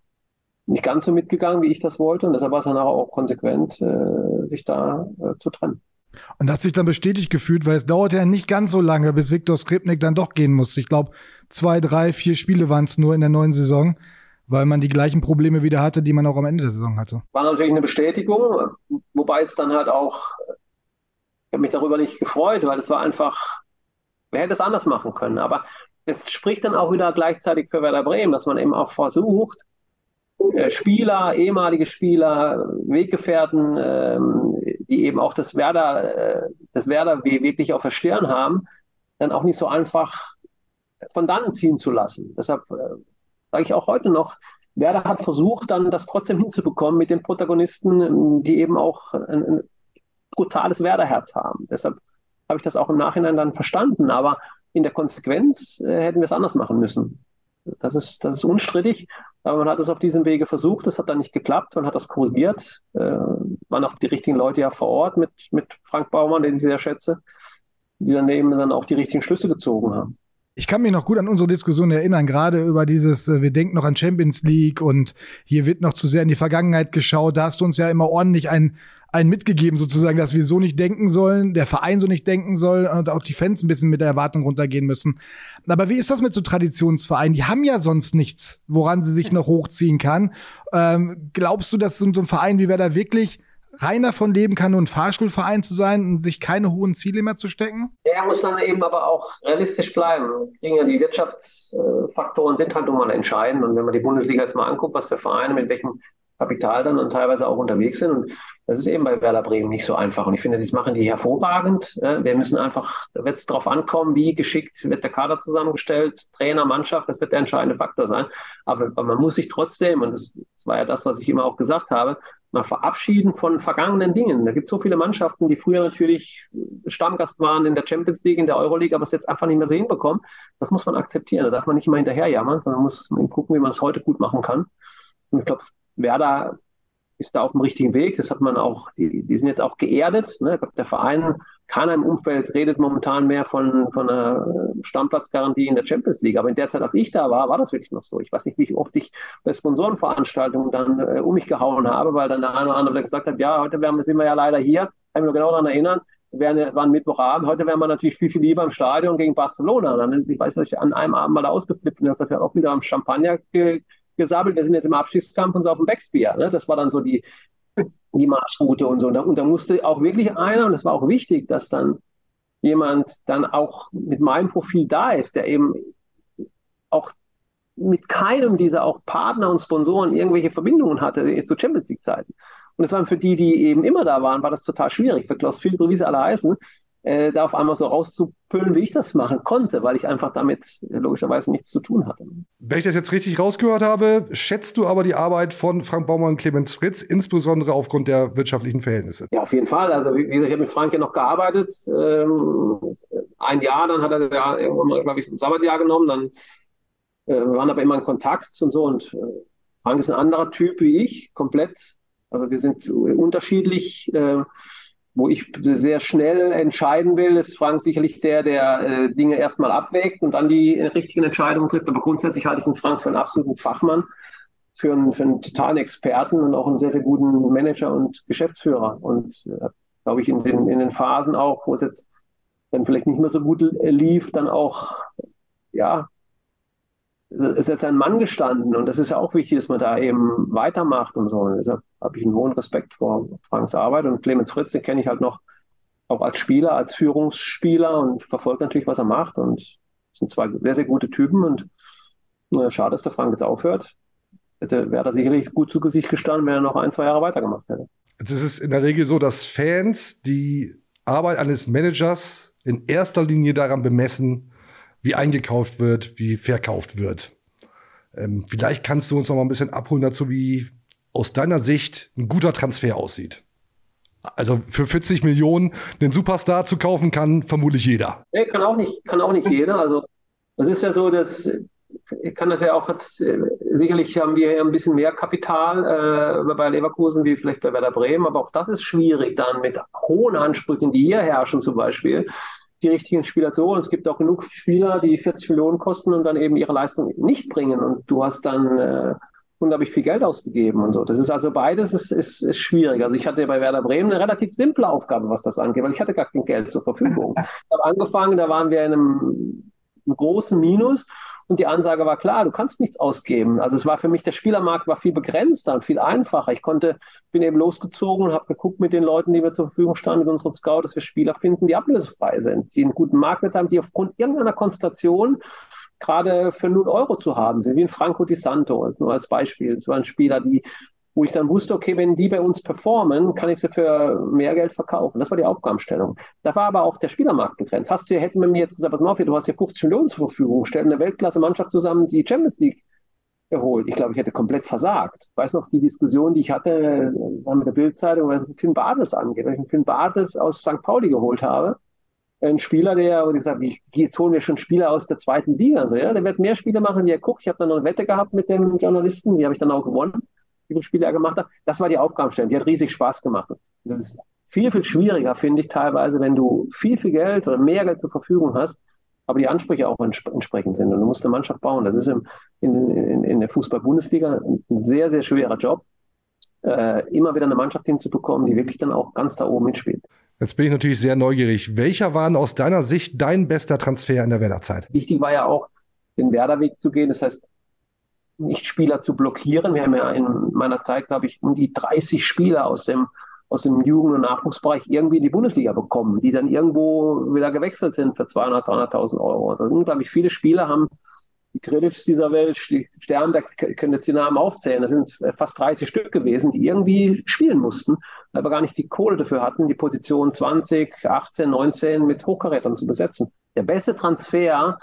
nicht ganz so mitgegangen, wie ich das wollte. Und deshalb war es dann auch konsequent, äh, sich da äh, zu trennen. Und hat sich dann bestätigt gefühlt, weil es dauerte ja nicht ganz so lange, bis Viktor Skripnik dann doch gehen musste. Ich glaube, zwei, drei, vier Spiele waren es nur in der neuen Saison, weil man die gleichen Probleme wieder hatte, die man auch am Ende der Saison hatte. War natürlich eine Bestätigung, wobei es dann halt auch ich habe mich darüber nicht gefreut, weil es war einfach, wer hätte es anders machen können. Aber es spricht dann auch wieder gleichzeitig für Werder Bremen, dass man eben auch versucht, äh, Spieler, ehemalige Spieler, Weggefährten, ähm, die eben auch das Werder, äh, das Werder wirklich auf der Stirn haben, dann auch nicht so einfach von dann ziehen zu lassen. Deshalb äh, sage ich auch heute noch, Werder hat versucht, dann das trotzdem hinzubekommen mit den Protagonisten, die eben auch brutales Werderherz haben. Deshalb habe ich das auch im Nachhinein dann verstanden. Aber in der Konsequenz äh, hätten wir es anders machen müssen. Das ist, das ist unstrittig. Aber man hat es auf diesem Wege versucht. Das hat dann nicht geklappt. Man hat das korrigiert. Äh, waren auch die richtigen Leute ja vor Ort mit, mit Frank Baumann, den ich sehr schätze, die daneben dann auch die richtigen Schlüsse gezogen haben. Ich kann mich noch gut an unsere Diskussion erinnern, gerade über dieses, äh, wir denken noch an Champions League und hier wird noch zu sehr in die Vergangenheit geschaut. Da hast du uns ja immer ordentlich ein, ein mitgegeben, sozusagen, dass wir so nicht denken sollen, der Verein so nicht denken soll und auch die Fans ein bisschen mit der Erwartung runtergehen müssen. Aber wie ist das mit so Traditionsvereinen? Die haben ja sonst nichts, woran sie sich <laughs> noch hochziehen kann. Ähm, glaubst du, dass so ein Verein wie Werder wirklich rein davon leben kann, nur ein Fahrstuhlverein zu sein und sich keine hohen Ziele mehr zu stecken? Er muss dann eben aber auch realistisch bleiben. Kriegen ja die Wirtschaftsfaktoren sind halt nun mal entscheidend. Und wenn man die Bundesliga jetzt mal anguckt, was für Vereine mit welchem Kapital dann und teilweise auch unterwegs sind. Und das ist eben bei Werder Bremen nicht so einfach. Und ich finde, das machen die hervorragend. Wir müssen einfach, da wird es darauf ankommen, wie geschickt wird der Kader zusammengestellt, Trainer, Mannschaft, das wird der entscheidende Faktor sein. Aber, man muss sich trotzdem, und das, das war ja das, was ich immer auch gesagt habe, mal verabschieden von vergangenen Dingen. Da gibt es so viele Mannschaften, die früher natürlich Stammgast waren in der Champions League, in der Euroleague, aber es jetzt einfach nicht mehr sehen bekommen. Das muss man akzeptieren. Da darf man nicht immer hinterherjammern, sondern muss gucken, wie man es heute gut machen kann. Und ich glaube, Werder ist da auf dem richtigen Weg. Das hat man auch, die, die sind jetzt auch geerdet. Ne? Ich der Verein, keiner im Umfeld redet momentan mehr von, von einer Stammplatzgarantie in der Champions League. Aber in der Zeit, als ich da war, war das wirklich noch so. Ich weiß nicht, wie oft ich bei Sponsorenveranstaltungen dann äh, um mich gehauen habe, weil dann der eine oder andere gesagt hat, ja, heute werden, sind wir ja leider hier. Kann mich noch genau daran erinnern. Wir waren Mittwochabend. Heute wären wir natürlich viel, viel lieber im Stadion gegen Barcelona. Ich weiß, dass ich an einem Abend mal ausgeflippt bin, dass dafür auch wieder am Champagner ge gesammelt, wir sind jetzt im Abstiegskampf und so auf dem Backspier. Ne? Das war dann so die, die Marschroute und so. Und da, und da musste auch wirklich einer, und es war auch wichtig, dass dann jemand dann auch mit meinem Profil da ist, der eben auch mit keinem dieser auch Partner und Sponsoren irgendwelche Verbindungen hatte zu Champions League Zeiten. Und es waren für die, die eben immer da waren, war das total schwierig. Für Klaus Philipp, wie sie alle heißen, äh, da auf einmal so rauszupüllen, wie ich das machen konnte, weil ich einfach damit logischerweise nichts zu tun hatte. Wenn ich das jetzt richtig rausgehört habe, schätzt du aber die Arbeit von Frank Baumann und Clemens Fritz, insbesondere aufgrund der wirtschaftlichen Verhältnisse? Ja, auf jeden Fall. Also wie gesagt, ich habe mit Frank ja noch gearbeitet. Ähm, ein Jahr, dann hat er ja irgendwann mal, glaube ich, ein Sabbatjahr genommen, dann äh, wir waren aber immer in Kontakt und so. Und äh, Frank ist ein anderer Typ wie ich, komplett. Also wir sind unterschiedlich. Äh, wo ich sehr schnell entscheiden will, ist Frank sicherlich der, der äh, Dinge erstmal abwägt und dann die richtigen Entscheidungen trifft. Aber grundsätzlich halte ich den Frank für einen absoluten Fachmann, für einen, für einen totalen Experten und auch einen sehr, sehr guten Manager und Geschäftsführer. Und äh, glaube ich, in den, in den Phasen auch, wo es jetzt dann vielleicht nicht mehr so gut lief, dann auch, ja, ist jetzt ein Mann gestanden und das ist ja auch wichtig, dass man da eben weitermacht und so. Und deshalb habe ich einen hohen Respekt vor Franks Arbeit und Clemens Fritz, den kenne ich halt noch auch als Spieler, als Führungsspieler und verfolge natürlich, was er macht und sind zwei sehr, sehr gute Typen und äh, schade, dass der Frank jetzt aufhört. Hätte, wäre er sicherlich gut zu Gesicht gestanden, wenn er noch ein, zwei Jahre weitergemacht hätte. Jetzt ist es in der Regel so, dass Fans die Arbeit eines Managers in erster Linie daran bemessen, wie eingekauft wird, wie verkauft wird. Ähm, vielleicht kannst du uns noch mal ein bisschen abholen dazu, wie aus deiner Sicht ein guter Transfer aussieht. Also für 40 Millionen den Superstar zu kaufen, kann vermutlich jeder. Nee, kann auch nicht, kann auch nicht <laughs> jeder. Also das ist ja so, dass ich kann das ja auch jetzt, äh, sicherlich haben wir hier ein bisschen mehr Kapital äh, bei Leverkusen wie vielleicht bei Werder Bremen, aber auch das ist schwierig dann mit hohen Ansprüchen, die hier herrschen zum Beispiel, die richtigen Spieler zu holen. Es gibt auch genug Spieler, die 40 Millionen kosten und dann eben ihre Leistung nicht bringen. Und du hast dann äh, unglaublich viel Geld ausgegeben und so. Das ist also beides ist, ist, ist schwierig. Also ich hatte bei Werder Bremen eine relativ simple Aufgabe, was das angeht, weil ich hatte gar kein Geld zur Verfügung. Ich habe angefangen, da waren wir in einem, einem großen Minus und die Ansage war klar, du kannst nichts ausgeben. Also es war für mich, der Spielermarkt war viel begrenzter und viel einfacher. Ich konnte, bin eben losgezogen und habe geguckt mit den Leuten, die wir zur Verfügung standen, mit unseren Scouts, dass wir Spieler finden, die ablösefrei sind, die einen guten Marktwert haben, die aufgrund irgendeiner Konstellation gerade für 0 Euro zu haben sind, wie ein Franco Di Santo, also nur als Beispiel. Das waren Spieler, die wo ich dann wusste, okay, wenn die bei uns performen, kann ich sie für mehr Geld verkaufen. Das war die Aufgabenstellung. Da war aber auch der Spielermarkt begrenzt. Hast du, hätten wir mir jetzt gesagt, pass mal auf, du hast hier 50 Millionen zur Verfügung, stell eine Weltklasse-Mannschaft zusammen, die Champions League erholt. Ich glaube, ich hätte komplett versagt. Ich weiß noch die Diskussion, die ich hatte mit der Bildzeitung, was Finn Bartels angeht, weil ich einen Finn Bartels aus St. Pauli geholt habe. Ein Spieler, der, und ich gesagt, wie, jetzt holen wir schon Spieler aus der zweiten Liga. Also, ja, der wird mehr Spiele machen, wie er guckt. Ich habe dann noch eine Wette gehabt mit dem Journalisten, die habe ich dann auch gewonnen. wie viele Spiele er gemacht hat. Das war die Aufgabenstellung. Die hat riesig Spaß gemacht. Das ist viel, viel schwieriger, finde ich teilweise, wenn du viel, viel Geld oder mehr Geld zur Verfügung hast, aber die Ansprüche auch entsprechend sind. Und du musst eine Mannschaft bauen. Das ist im, in, in, in der Fußball-Bundesliga ein sehr, sehr schwerer Job, äh, immer wieder eine Mannschaft hinzubekommen, die wirklich dann auch ganz da oben mitspielt. Jetzt bin ich natürlich sehr neugierig. Welcher war aus deiner Sicht dein bester Transfer in der Werderzeit? Wichtig war ja auch, den Werderweg zu gehen. Das heißt, nicht Spieler zu blockieren. Wir haben ja in meiner Zeit, glaube ich, um die 30 Spieler aus dem aus dem Jugend- und Nachwuchsbereich irgendwie in die Bundesliga bekommen, die dann irgendwo wieder gewechselt sind für 200, 300.000 Euro. Also unglaublich viele Spieler haben Kredits dieser Welt, die Sterne, da können jetzt die Namen aufzählen. Das sind fast 30 Stück gewesen, die irgendwie spielen mussten, aber gar nicht die Kohle dafür hatten, die Position 20, 18, 19 mit Hochkarätern zu besetzen. Der beste Transfer,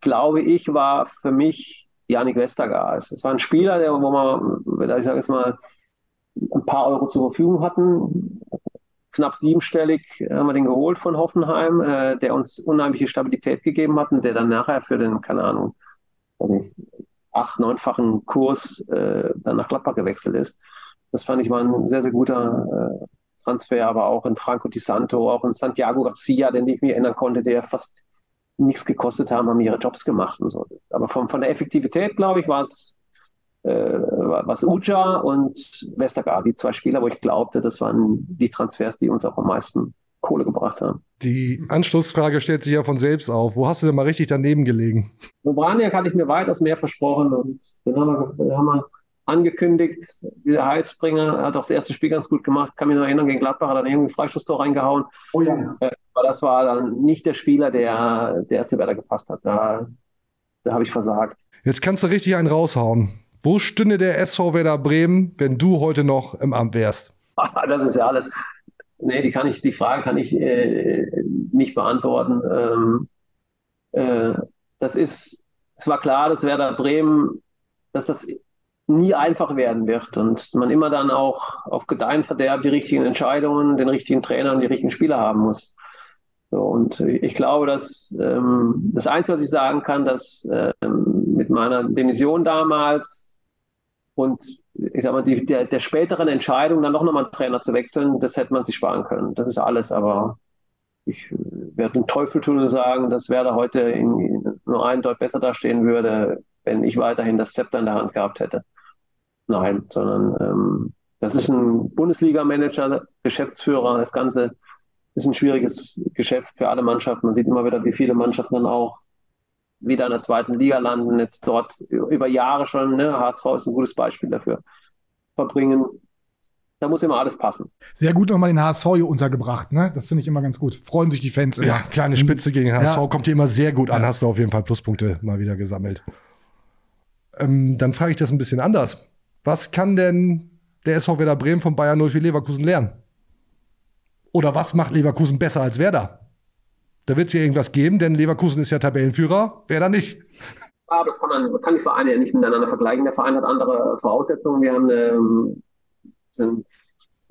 glaube ich, war für mich Janik Westergaard. Das war ein Spieler, der, wo man, ich sage jetzt mal, ein paar Euro zur Verfügung hatten. Knapp siebenstellig haben wir den geholt von Hoffenheim, äh, der uns unheimliche Stabilität gegeben hat und der dann nachher für den, keine Ahnung, acht, neunfachen Kurs äh, dann nach Gladbach gewechselt ist. Das fand ich mal ein sehr, sehr guter äh, Transfer, aber auch in Franco Di Santo, auch in Santiago Garcia, den ich mir erinnern konnte, der fast nichts gekostet haben, haben ihre Jobs gemacht und so. Aber von, von der Effektivität, glaube ich, war es äh, was Uja und Westergaard, die zwei Spieler, wo ich glaubte, das waren die Transfers, die uns auch am meisten Kohle gebracht haben. Die Anschlussfrage stellt sich ja von selbst auf. Wo hast du denn mal richtig daneben gelegen? Obraniak hatte ich mir weitaus mehr versprochen und den haben wir, den haben wir angekündigt. Dieser Heilsbringer hat auch das erste Spiel ganz gut gemacht. Kann mich noch erinnern, gegen Gladbach hat er dann irgendwie ein Freistoßtor reingehauen. Oh ja. Äh, aber das war dann nicht der Spieler, der, der zu Werder gepasst hat. Da, da habe ich versagt. Jetzt kannst du richtig einen raushauen. Wo stünde der SV Werder Bremen, wenn du heute noch im Amt wärst? <laughs> das ist ja alles. Nee, die kann ich, die Frage kann ich äh, nicht beantworten. Ähm, äh, das ist, es war klar, dass Werder Bremen, dass das nie einfach werden wird und man immer dann auch auf Gedeihen verderbt die richtigen Entscheidungen, den richtigen Trainer und die richtigen Spieler haben muss. So, und ich glaube, dass ähm, das Einzige, was ich sagen kann, dass ähm, mit meiner Demission damals und ich sag mal, die, der, der späteren Entscheidung, dann doch nochmal einen Trainer zu wechseln, das hätte man sich sparen können. Das ist alles, aber ich werde den Teufel tun und sagen, dass Werder heute in, in nur einen Deut besser dastehen würde, wenn ich weiterhin das Zepter in der Hand gehabt hätte. Nein, sondern ähm, das ist ein Bundesliga-Manager, Geschäftsführer. Das Ganze ist ein schwieriges Geschäft für alle Mannschaften. Man sieht immer wieder, wie viele Mannschaften dann auch wieder in der zweiten Liga landen, jetzt dort über Jahre schon, ne, HSV ist ein gutes Beispiel dafür, verbringen. Da muss immer alles passen. Sehr gut nochmal den HSV hier untergebracht, ne? Das finde ich immer ganz gut. Freuen sich die Fans immer. Ja, kleine Spitze gegen HSV ja. kommt dir immer sehr gut an. Ja. Hast du auf jeden Fall Pluspunkte mal wieder gesammelt. Ähm, dann frage ich das ein bisschen anders. Was kann denn der SV Werder Bremen von Bayern 04 Leverkusen lernen? Oder was macht Leverkusen besser als Werder? Da wird es ja irgendwas geben, denn Leverkusen ist ja Tabellenführer, wer da nicht? Aber das kann man, man kann die Vereine ja nicht miteinander vergleichen. Der Verein hat andere Voraussetzungen. Wir haben ähm, einen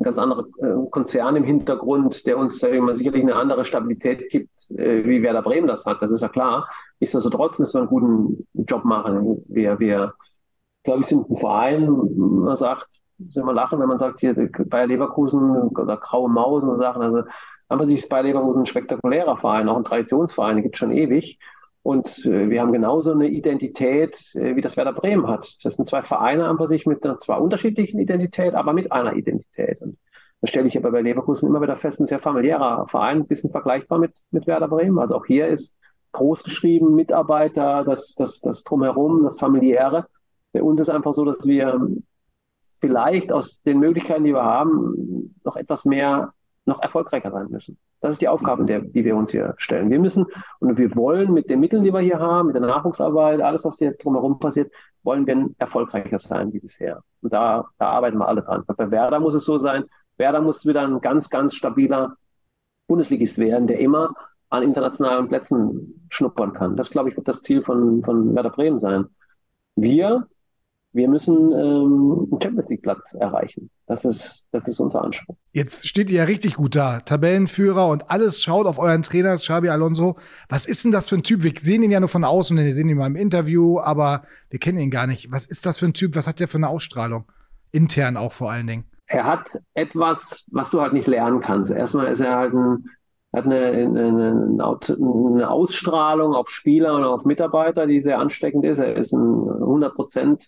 ganz anderen äh, Konzern im Hintergrund, der uns wir, sicherlich eine andere Stabilität gibt, äh, wie Werder Bremen das hat. Das ist ja klar. Nichtsdestotrotz müssen wir einen guten Job machen. Wir, wir glaube ich, sind ein Verein, man sagt, sind wir lachen, wenn man sagt, hier Bayer Leverkusen oder Graue Maus und so Sachen. Also aber sich ist bei Leverkusen ein spektakulärer Verein, auch ein Traditionsverein, gibt es schon ewig. Und äh, wir haben genauso eine Identität, äh, wie das Werder Bremen hat. Das sind zwei Vereine an sich mit einer zwar unterschiedlichen Identität, aber mit einer Identität. Und das stelle ich aber bei Leverkusen immer wieder fest, ein sehr familiärer Verein, ein bisschen vergleichbar mit, mit Werder Bremen. Also auch hier ist groß geschrieben, Mitarbeiter, das, das, das Drumherum, das Familiäre. Bei uns ist einfach so, dass wir vielleicht aus den Möglichkeiten, die wir haben, noch etwas mehr noch erfolgreicher sein müssen. Das ist die Aufgabe, der, die wir uns hier stellen. Wir müssen und wir wollen mit den Mitteln, die wir hier haben, mit der Nachwuchsarbeit, alles, was hier drumherum passiert, wollen wir erfolgreicher sein wie bisher. Und da, da arbeiten wir alle dran. Bei Werder muss es so sein, Werder muss wieder ein ganz, ganz stabiler Bundesligist werden, der immer an internationalen Plätzen schnuppern kann. Das, glaube ich, wird das Ziel von, von Werder Bremen sein. Wir wir müssen ähm, einen Champions League Platz erreichen. Das ist, das ist unser Anspruch. Jetzt steht ihr ja richtig gut da. Tabellenführer und alles schaut auf euren Trainer, Xabi Alonso. Was ist denn das für ein Typ? Wir sehen ihn ja nur von außen, wir sehen ihn mal im Interview, aber wir kennen ihn gar nicht. Was ist das für ein Typ? Was hat der für eine Ausstrahlung? Intern auch vor allen Dingen. Er hat etwas, was du halt nicht lernen kannst. Erstmal ist er halt ein, hat eine, eine, eine Ausstrahlung auf Spieler und auf Mitarbeiter, die sehr ansteckend ist. Er ist ein 100%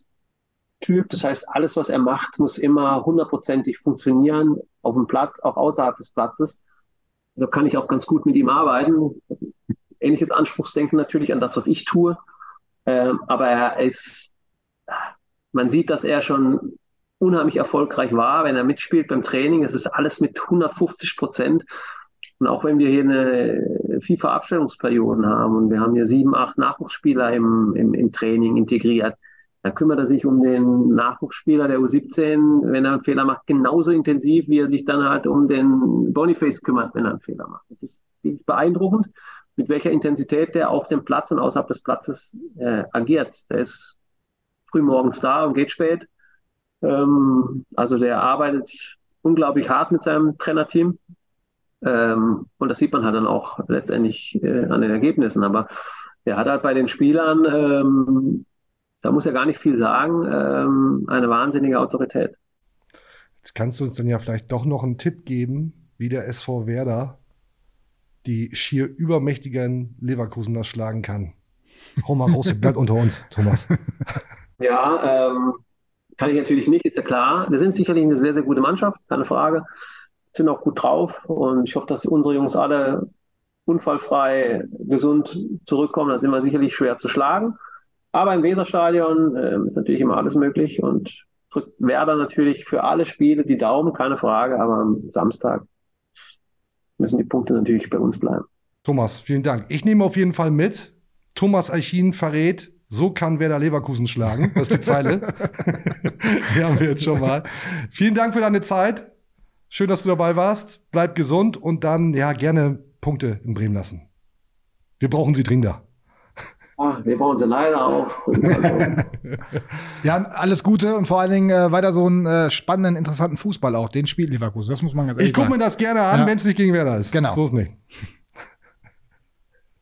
Typ. Das heißt, alles, was er macht, muss immer hundertprozentig funktionieren auf dem Platz, auch außerhalb des Platzes. So kann ich auch ganz gut mit ihm arbeiten. Ähnliches Anspruchsdenken natürlich an das, was ich tue. Ähm, aber er ist, man sieht, dass er schon unheimlich erfolgreich war, wenn er mitspielt beim Training. Es ist alles mit 150 Prozent. Und auch wenn wir hier eine FIFA-Abstellungsperioden haben und wir haben hier sieben, acht Nachwuchsspieler im, im, im Training integriert, dann kümmert er sich um den Nachwuchsspieler der U17, wenn er einen Fehler macht, genauso intensiv, wie er sich dann halt um den Boniface kümmert, wenn er einen Fehler macht. Das ist wirklich beeindruckend, mit welcher Intensität der auf dem Platz und außerhalb des Platzes äh, agiert. Der ist früh morgens da und geht spät. Ähm, also der arbeitet unglaublich hart mit seinem Trainerteam. Ähm, und das sieht man halt dann auch letztendlich äh, an den Ergebnissen. Aber er hat halt bei den Spielern ähm, da muss er gar nicht viel sagen, ähm, eine wahnsinnige Autorität. Jetzt kannst du uns dann ja vielleicht doch noch einen Tipp geben, wie der SV Werder die schier übermächtigen Leverkusener schlagen kann. Hau mal raus, bleibt unter uns, Thomas. <laughs> Ja, ähm, kann ich natürlich nicht, ist ja klar. Wir sind sicherlich eine sehr, sehr gute Mannschaft, keine Frage. Sind auch gut drauf und ich hoffe, dass unsere Jungs alle unfallfrei gesund zurückkommen. Da sind wir sicherlich schwer zu schlagen. Aber im Weserstadion äh, ist natürlich immer alles möglich und drückt Werder natürlich für alle Spiele die Daumen, keine Frage. Aber am Samstag müssen die Punkte natürlich bei uns bleiben. Thomas, vielen Dank. Ich nehme auf jeden Fall mit. Thomas Eichin verrät, so kann Werder Leverkusen schlagen. Das ist die Zeile. <laughs> die haben wir jetzt schon mal. Vielen Dank für deine Zeit. Schön, dass du dabei warst. Bleib gesund und dann, ja, gerne Punkte in Bremen lassen. Wir brauchen sie dringender. Ah, wir bauen sie leider auf. <laughs> ja, alles Gute und vor allen Dingen äh, weiter so einen äh, spannenden, interessanten Fußball auch. Den spielt Leverkusen. Das muss man ganz ehrlich Ich gucke mir das gerne an, ja. wenn es nicht gegen Werder ist. Genau. So ist nicht.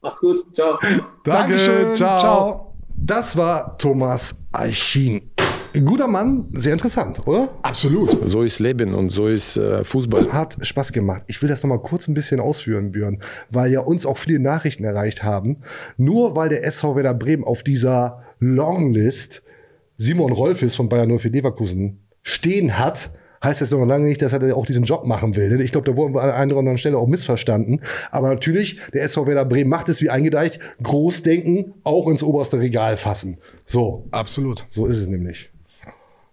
Macht's gut. Ciao. Danke. Dankeschön. Ciao. Ciao. Das war Thomas Eichin. Guter Mann, sehr interessant, oder? Absolut. So ist Leben und so ist äh, Fußball. Hat Spaß gemacht. Ich will das noch mal kurz ein bisschen ausführen, Björn, weil ja uns auch viele Nachrichten erreicht haben. Nur weil der SV Werder Bremen auf dieser Longlist Simon Rolfes von Bayern 04 Leverkusen stehen hat, heißt das noch lange nicht, dass er auch diesen Job machen will. Ich glaube, da wurden wir an einer oder anderen Stelle auch missverstanden. Aber natürlich, der SV Werder Bremen macht es wie eingedeicht, Großdenken auch ins oberste Regal fassen. So. Absolut. So ist es nämlich.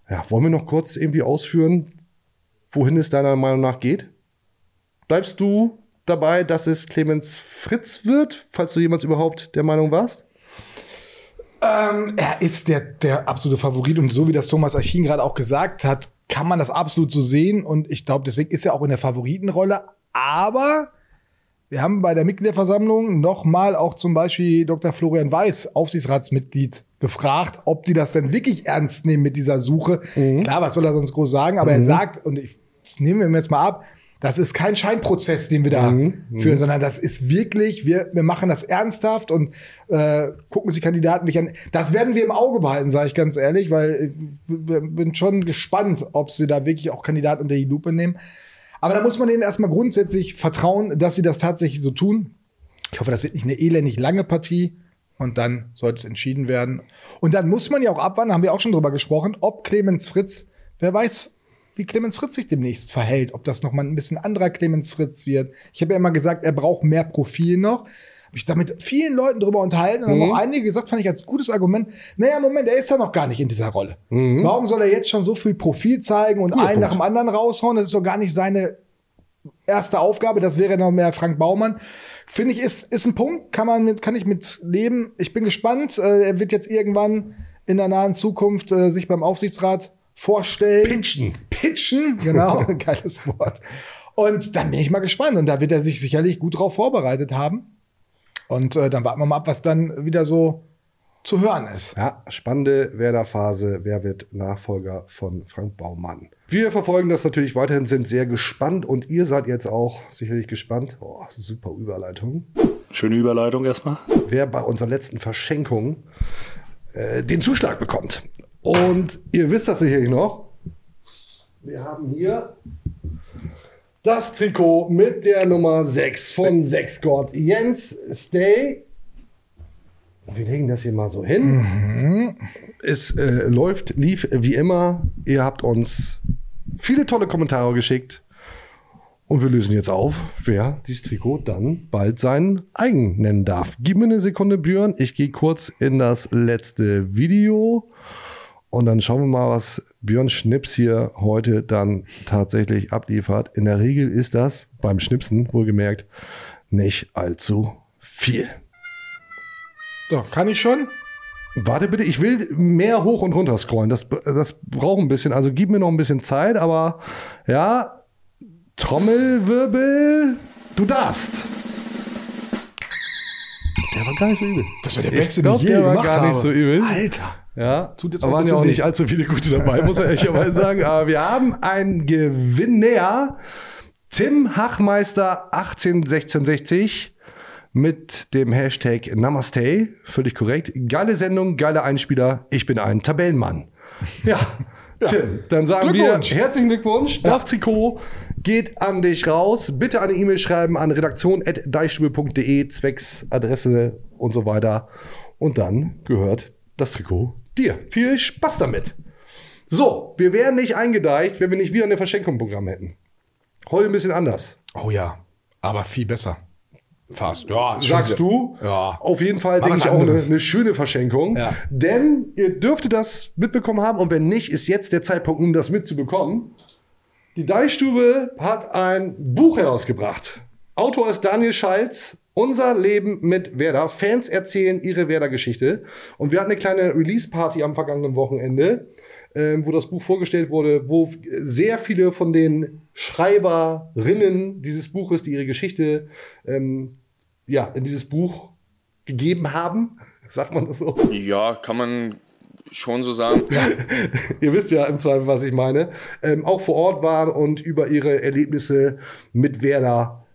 Ja, wollen wir noch kurz irgendwie ausführen, wohin es deiner Meinung nach geht? Bleibst du dabei, dass es Clemens Fritz wird, falls du jemals überhaupt der Meinung warst? Ähm, er ist der, der absolute Favorit und so wie das Thomas Achin gerade auch gesagt hat, kann man das absolut so sehen und ich glaube, deswegen ist er auch in der Favoritenrolle. Aber wir haben bei der Mitgliederversammlung nochmal auch zum Beispiel Dr. Florian Weiß, Aufsichtsratsmitglied, gefragt, ob die das denn wirklich ernst nehmen mit dieser Suche. Mhm. Klar, was soll er sonst groß sagen? Aber mhm. er sagt, und ich das nehmen wir jetzt mal ab, das ist kein Scheinprozess, den wir da mhm. führen, mhm. sondern das ist wirklich, wir, wir machen das ernsthaft und äh, gucken sich Kandidaten nicht an. Das werden wir im Auge behalten, sage ich ganz ehrlich, weil ich bin schon gespannt, ob sie da wirklich auch Kandidaten unter die Lupe nehmen. Aber da muss man ihnen erstmal grundsätzlich vertrauen, dass sie das tatsächlich so tun. Ich hoffe, das wird nicht eine elendig lange Partie. Und dann sollte es entschieden werden. Und dann muss man ja auch abwarten, haben wir auch schon drüber gesprochen, ob Clemens Fritz, wer weiß, wie Clemens Fritz sich demnächst verhält, ob das nochmal ein bisschen anderer Clemens Fritz wird. Ich habe ja immer gesagt, er braucht mehr Profil noch. Habe ich da mit vielen Leuten drüber unterhalten und mhm. haben auch einige gesagt, fand ich als gutes Argument, naja, Moment, er ist ja noch gar nicht in dieser Rolle. Mhm. Warum soll er jetzt schon so viel Profil zeigen und Guter einen Punkt. nach dem anderen raushauen? Das ist doch gar nicht seine erste Aufgabe. Das wäre noch mehr Frank Baumann. Finde ich, ist, ist ein Punkt, kann man mit, kann ich mit leben. Ich bin gespannt. Äh, er wird jetzt irgendwann in der nahen Zukunft äh, sich beim Aufsichtsrat vorstellen. Pitchen. Pitchen, genau, <laughs> geiles Wort. Und dann bin ich mal gespannt. Und da wird er sich sicherlich gut drauf vorbereitet haben. Und äh, dann warten wir mal ab, was dann wieder so zu hören ist. Ja, spannende Werder-Phase. Wer wird Nachfolger von Frank Baumann? Wir verfolgen das natürlich weiterhin, sind sehr gespannt und ihr seid jetzt auch sicherlich gespannt. Oh, super Überleitung. Schöne Überleitung erstmal. Wer bei unserer letzten Verschenkung äh, den Zuschlag bekommt. Und ihr wisst das sicherlich noch. Wir haben hier das Trikot mit der Nummer 6 von Sechsgott. Jens Stay. Wir legen das hier mal so hin. Es äh, läuft, lief wie immer. Ihr habt uns viele tolle Kommentare geschickt. Und wir lösen jetzt auf, wer dieses Trikot dann bald sein eigen nennen darf. Gib mir eine Sekunde, Björn. Ich gehe kurz in das letzte Video. Und dann schauen wir mal, was Björn Schnips hier heute dann tatsächlich abliefert. In der Regel ist das beim Schnipsen, wohlgemerkt, nicht allzu viel. So, kann ich schon? Warte bitte, ich will mehr hoch und runter scrollen. Das, das braucht ein bisschen. Also gib mir noch ein bisschen Zeit, aber ja, Trommelwirbel, du darfst. Der war gar nicht so übel. Das war der Ich beste, glaub, den ich je gemacht gar habe. nicht so übel. Alter. Ja, Tut jetzt ein waren ja auch weh. nicht allzu viele gute dabei, muss man ehrlicherweise <laughs> sagen. Aber wir haben einen Gewinner, Tim Hachmeister 181660 mit dem Hashtag Namaste, völlig korrekt. Geile Sendung, geile Einspieler. Ich bin ein Tabellenmann. Ja, <laughs> Tim, dann sagen wir herzlichen Glückwunsch. Das Trikot geht an dich raus. Bitte eine E-Mail schreiben an redaktion.deichstube.de, zwecks Adresse und so weiter. Und dann gehört das Trikot dir. Viel Spaß damit. So, wir wären nicht eingedeicht, wenn wir nicht wieder eine Verschenkung im Programm hätten. Heute ein bisschen anders. Oh ja, aber viel besser. Fast. Ja, Sagst du? Ja. Auf jeden Fall, denke ich, auch eine, eine schöne Verschenkung. Ja. Denn ihr dürftet das mitbekommen haben und wenn nicht, ist jetzt der Zeitpunkt, um das mitzubekommen. Die Deichstube hat ein Buch herausgebracht. Autor ist Daniel Schalz. Unser Leben mit Werder. Fans erzählen ihre Werder-Geschichte. Und wir hatten eine kleine Release-Party am vergangenen Wochenende, ähm, wo das Buch vorgestellt wurde, wo sehr viele von den Schreiberinnen dieses Buches, die ihre Geschichte ähm, ja, in dieses Buch gegeben haben. <laughs> Sagt man das so? Ja, kann man schon so sagen. <laughs> Ihr wisst ja im Zweifel, was ich meine. Ähm, auch vor Ort waren und über ihre Erlebnisse mit Werder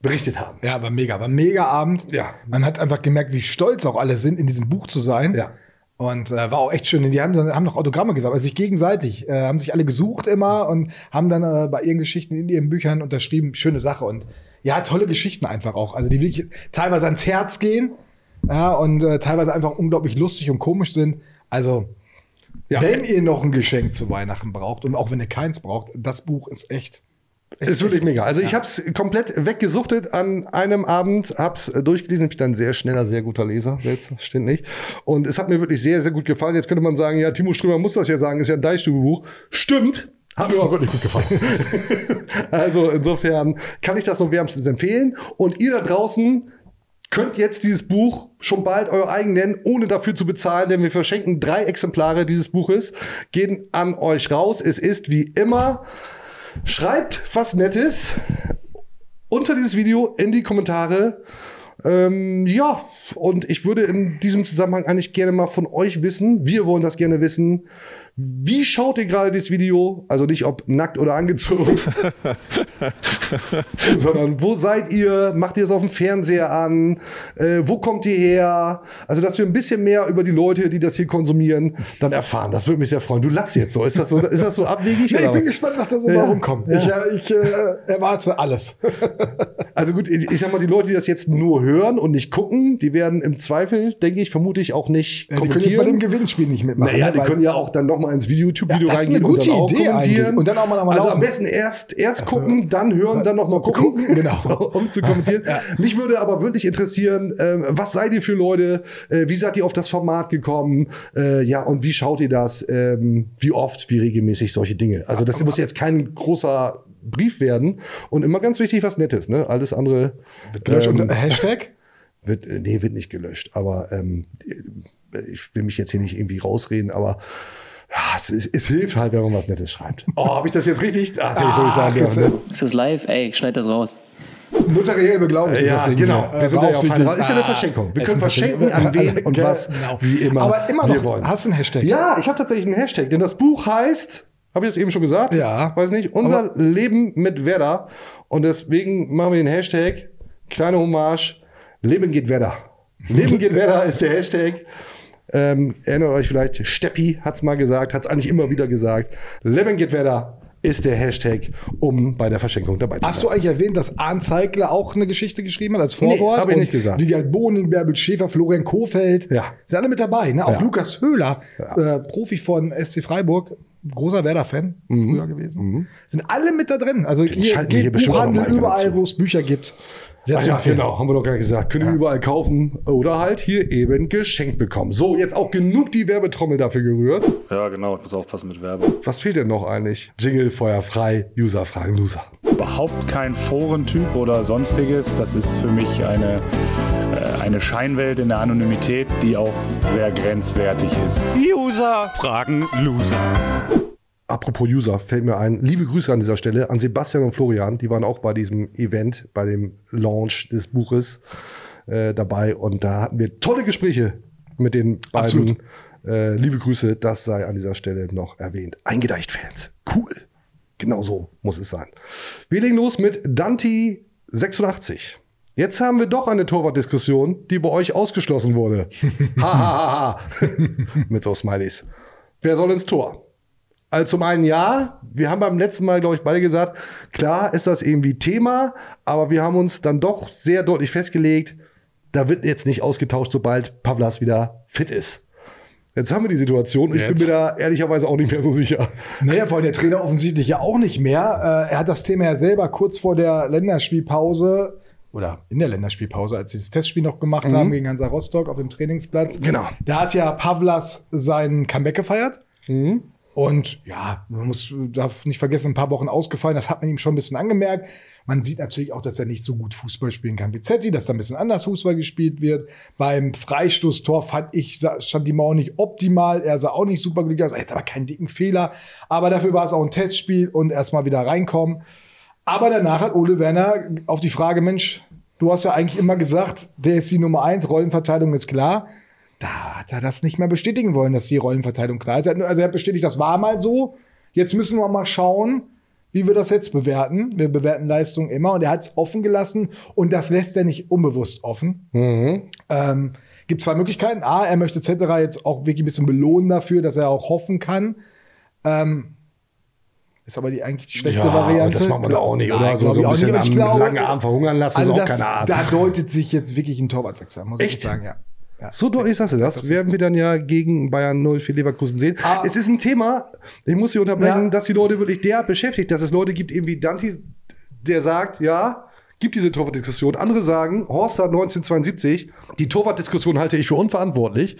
berichtet haben. Ja, war mega, war mega Abend. Ja. Man hat einfach gemerkt, wie stolz auch alle sind, in diesem Buch zu sein. Ja. Und äh, war auch echt schön. Die haben, haben noch Autogramme gesammelt, also sich gegenseitig, äh, haben sich alle gesucht immer und haben dann äh, bei ihren Geschichten in ihren Büchern unterschrieben. Schöne Sache. Und ja, tolle Geschichten einfach auch. Also die wirklich teilweise ans Herz gehen ja, und äh, teilweise einfach unglaublich lustig und komisch sind. Also, Ja. wenn ihr noch ein Geschenk zu Weihnachten braucht und auch wenn ihr keins braucht, das Buch ist echt. Ist wirklich mega. Also ich habe es komplett weggesuchtet an einem Abend, hab's äh, durchgelesen. Ich bin ein sehr schneller, sehr guter Leser, selbstverständlich. Und es hat mir wirklich sehr, sehr gut gefallen. Jetzt könnte man sagen, ja, Timo Strömer muss das ja sagen, ist ja ein Deichstube-Buch. Stimmt. Hat mir auch wirklich gut gefallen. <laughs> also insofern kann ich das nur wärmstens empfehlen. Und ihr da draußen könnt jetzt dieses Buch schon bald euer eigen nennen, ohne dafür zu bezahlen, denn wir verschenken drei Exemplare dieses Buches, gehen an euch raus. Es ist wie immer Schreibt was Nettes unter dieses Video in die Kommentare. Ähm, ja, und ich würde in diesem Zusammenhang eigentlich gerne mal von euch wissen, wir wollen das gerne wissen, wie schaut ihr gerade dieses Video? Also nicht ob nackt oder angezogen, <laughs> sondern wo seid ihr? Macht ihr es auf dem Fernseher an? Äh, wo kommt ihr her? Also, dass wir ein bisschen mehr über die Leute, die das hier konsumieren, dann erfahren. Das würde mich sehr freuen. Du lachst jetzt so. Ist das so, ist das so abwegig? <laughs> Nee, ich bin gespannt, was da so Ja. rumkommt. Ja. Ich, äh, ich äh, erwarte alles. <laughs> Also gut, ich ich sag mal, die Leute, die das jetzt nur hören und nicht gucken, die werden im Zweifel, denke ich, vermute ich auch nicht Ja, die können jetzt bei dem kommentieren. Gewinnspiel nicht mitmachen. Naja, ne? die können ja auch dann noch mal ins YouTube-Video Ja, das ist reingehen eine gute und dann auch Idee kommentieren. eigentlich. Und dann auch mal mal also am laufen. besten erst, erst gucken, dann hören, dann noch mal gucken, genau. <laughs> um zu kommentieren. <laughs> Mich würde aber wirklich interessieren, ähm, was seid ihr für Leute? Äh, wie seid ihr auf das Format gekommen? Äh, ja, und wie schaut ihr das? Ähm, wie oft, wie regelmäßig solche Dinge? Also das muss jetzt kein großer Brief werden und immer ganz wichtig was Nettes, ne? Alles andere Gelöscht ähm, Hashtag? <laughs> wird, äh, nee, wird nicht gelöscht. Aber ähm, ich will mich jetzt hier nicht irgendwie rausreden, aber ja, es, es, es hilft halt, wenn man was Nettes schreibt. Oh, habe ich das jetzt richtig? Ach, das soll ich sagen. jetzt, ja, ne? Ist das live? Ey, schneid das raus. Notariell beglaubigt ist Ja, das Ding. genau. hier. Wir sind Äh, ja auf beaufsichtigt. Hand. Ist ja eine Ah, Verschenung. Wir können verschenken an wen und was, Genau. wie immer Aber immer wir noch, wollen. hast du einen Hashtag? Ja, ich habe tatsächlich einen Hashtag, denn das Buch heißt, habe ich das eben schon gesagt? Ja. Weiß nicht, unser Leben mit Werder. Und deswegen machen wir den Hashtag, kleine Hommage, Leben geht Werder. Leben geht Werder ist der Hashtag. Ähm, erinnert euch vielleicht, Steppi hat's mal gesagt, hat's eigentlich immer wieder gesagt. Leben geht Werder. ist der Hashtag, um bei der Verschenkung dabei zu sein. Hast du eigentlich erwähnt, dass Arndt Zeigler auch eine Geschichte geschrieben hat als Vorwort? Nee, hab ich nicht gesagt. Wiegald Boning, Bärbel Schäfer, Florian Kofeld. Ja. Sind alle mit dabei. Ne? Auch Ja. Lukas Höhler, äh, Profi von SC Freiburg, großer Werder-Fan früher gewesen. Sind alle mit da drin. Also Mhm. Den hier mal irgendwann überall, wo es Bücher gibt. Sehr Ah zu ja, genau, haben wir doch gar nicht gesagt. Können wir überall kaufen oder halt hier eben geschenkt bekommen. So, jetzt auch genug die Werbetrommel dafür gerührt. Ja, genau. Ich muss aufpassen mit Werbung. Was fehlt denn noch eigentlich? Jingle, Feuer frei, User fragen Loser. Überhaupt kein Forentyp oder sonstiges. Das ist für mich eine, äh, eine Scheinwelt in der Anonymität, die auch sehr grenzwertig ist. User fragen Loser. Apropos User, fällt mir ein. Liebe Grüße an dieser Stelle an Sebastian und Florian. Die waren auch bei diesem Event, bei dem Launch des Buches äh, dabei. Und da hatten wir tolle Gespräche mit den beiden. Absolut. Äh, liebe Grüße, das sei an dieser Stelle noch erwähnt. Eingedeicht-Fans. Cool. Genau so muss es sein. Wir legen los mit Danti 86. Jetzt haben wir doch eine Torwartdiskussion, die bei euch ausgeschlossen wurde. Ha, ha, ha, ha. <laughs> Mit so Smileys. Wer soll ins Tor? Also zum einen ja, wir haben beim letzten Mal, glaube ich, beide gesagt, klar ist das irgendwie Thema, aber wir haben uns dann doch sehr deutlich festgelegt, da wird jetzt nicht ausgetauscht, sobald Pavlas wieder fit ist. Jetzt haben wir die Situation, ich Jetzt? bin mir da ehrlicherweise auch nicht mehr so sicher. Naja, vor allem der Trainer offensichtlich ja auch nicht mehr. Äh, er hat das Thema ja selber kurz vor der Länderspielpause oder in der Länderspielpause, als sie das Testspiel noch gemacht Mhm. haben gegen Hansa Rostock auf dem Trainingsplatz. Genau. Da hat ja Pavlas sein Comeback gefeiert. Und ja, man muss, darf nicht vergessen, ein paar Wochen ausgefallen. Das hat man ihm schon ein bisschen angemerkt. Man sieht natürlich auch, dass er nicht so gut Fußball spielen kann wie Zetti, dass da ein bisschen anders Fußball gespielt wird. Beim Freistoßtor fand ich, stand die Mauer nicht optimal. Er sah auch nicht super glücklich aus. Jetzt aber keinen dicken Fehler. Aber dafür war es auch ein Testspiel und erstmal wieder reinkommen. Aber danach hat Ole Werner auf die Frage, Mensch, du hast ja eigentlich immer gesagt, der ist die Nummer eins, Rollenverteilung ist klar. Da hat er das nicht mehr bestätigen wollen, dass die Rollenverteilung klar ist. Er hat- Also er hat bestätigt, das war mal so. Jetzt müssen wir mal schauen, wie wir das jetzt bewerten. Wir bewerten Leistungen immer und er hat es offen gelassen und das lässt er nicht unbewusst offen. Ähm, gibt zwei Möglichkeiten. A, er möchte etc. jetzt auch wirklich ein bisschen belohnen dafür, dass er auch hoffen kann. Ähm, ist aber die eigentlich die schlechte Ja, Variante. das machen wir doch auch nicht, oder? Nein, So- so ein bisschen am glaube- langen Arm verhungern lassen, also ist auch das, keine Art. Da deutet sich jetzt wirklich ein Torwartwechsel, muss Echt? ich sagen, ja. Ja So deutlich sagst du das. das werden wir dann ja gegen Bayern 0 für Leverkusen sehen. Ah. es ist ein Thema, ich muss Sie unterbrechen, Ja. dass die Leute wirklich derart beschäftigt, dass es Leute gibt, eben wie Danti, der sagt, ja, gibt diese Torwartdiskussion. Andere sagen, Horster 1972, die Torwartdiskussion halte ich für unverantwortlich.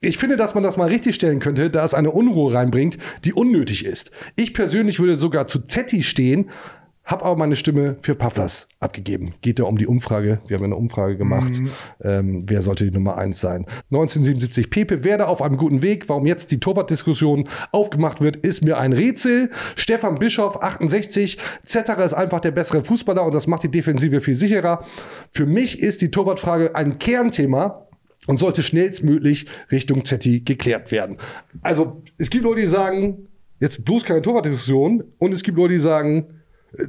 Ich finde, dass man das mal richtig stellen könnte, da es eine Unruhe reinbringt, die unnötig ist. Ich persönlich würde sogar zu Zetti stehen, habe aber meine Stimme für Pavlas abgegeben. Geht ja um die Umfrage. Wir haben ja eine Umfrage gemacht. Mhm. Ähm, wer sollte die Nummer eins sein? 1977 Pepe Werder auf einem guten Weg. Warum jetzt die Torwartdiskussion aufgemacht wird, ist mir ein Rätsel. Stefan Bischoff 68. Zetterer ist einfach der bessere Fußballer und das macht die Defensive viel sicherer. Für mich ist die Torwartfrage ein Kernthema und sollte schnellstmöglich Richtung Zetti geklärt werden. Also es gibt Leute, die sagen, jetzt bloß keine Torwartdiskussion und es gibt Leute, die sagen,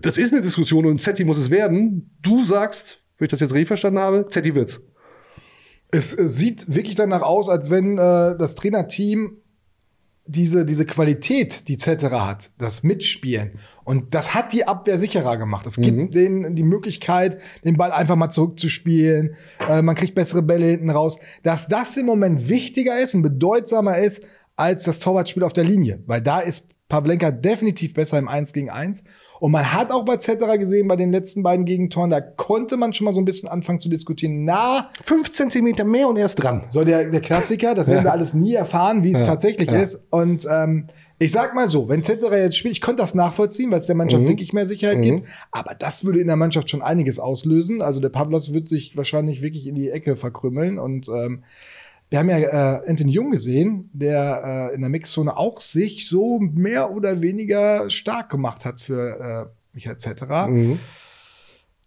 das ist eine Diskussion und Zetti muss es werden. Du sagst, wenn ich das jetzt richtig verstanden habe, Zetti wird's. Es sieht wirklich danach aus, als wenn äh, das Trainerteam diese, diese Qualität, die Zetterer hat, das Mitspielen. Und das hat die Abwehr sicherer gemacht. Es gibt denen die Möglichkeit, den Ball einfach mal zurückzuspielen. Äh, man kriegt bessere Bälle hinten raus. Dass das im Moment wichtiger ist und bedeutsamer ist als das Torwartspiel auf der Linie. Weil da ist Pavlenka definitiv besser im 1 gegen 1. Und man hat auch bei Zetterer gesehen, bei den letzten beiden Gegentoren, da konnte man schon mal so ein bisschen anfangen zu diskutieren. Na, Fünf Zentimeter mehr und er ist dran. so der, der Klassiker, das <laughs> werden Ja. wir alles nie erfahren, wie es Ja. tatsächlich Ja. ist. Und ähm, ich sag mal so, wenn Zetterer jetzt spielt, ich konnte das nachvollziehen, weil es der Mannschaft Mhm. wirklich mehr Sicherheit Mhm. gibt. Aber das würde in der Mannschaft schon einiges auslösen. Also der Pavlos wird sich wahrscheinlich wirklich in die Ecke verkrümmeln. Und ähm, wir haben ja äh, Anthony Jung gesehen, der äh, in der Mixzone auch sich so mehr oder weniger stark gemacht hat für äh, Michael Zetterer. Mhm.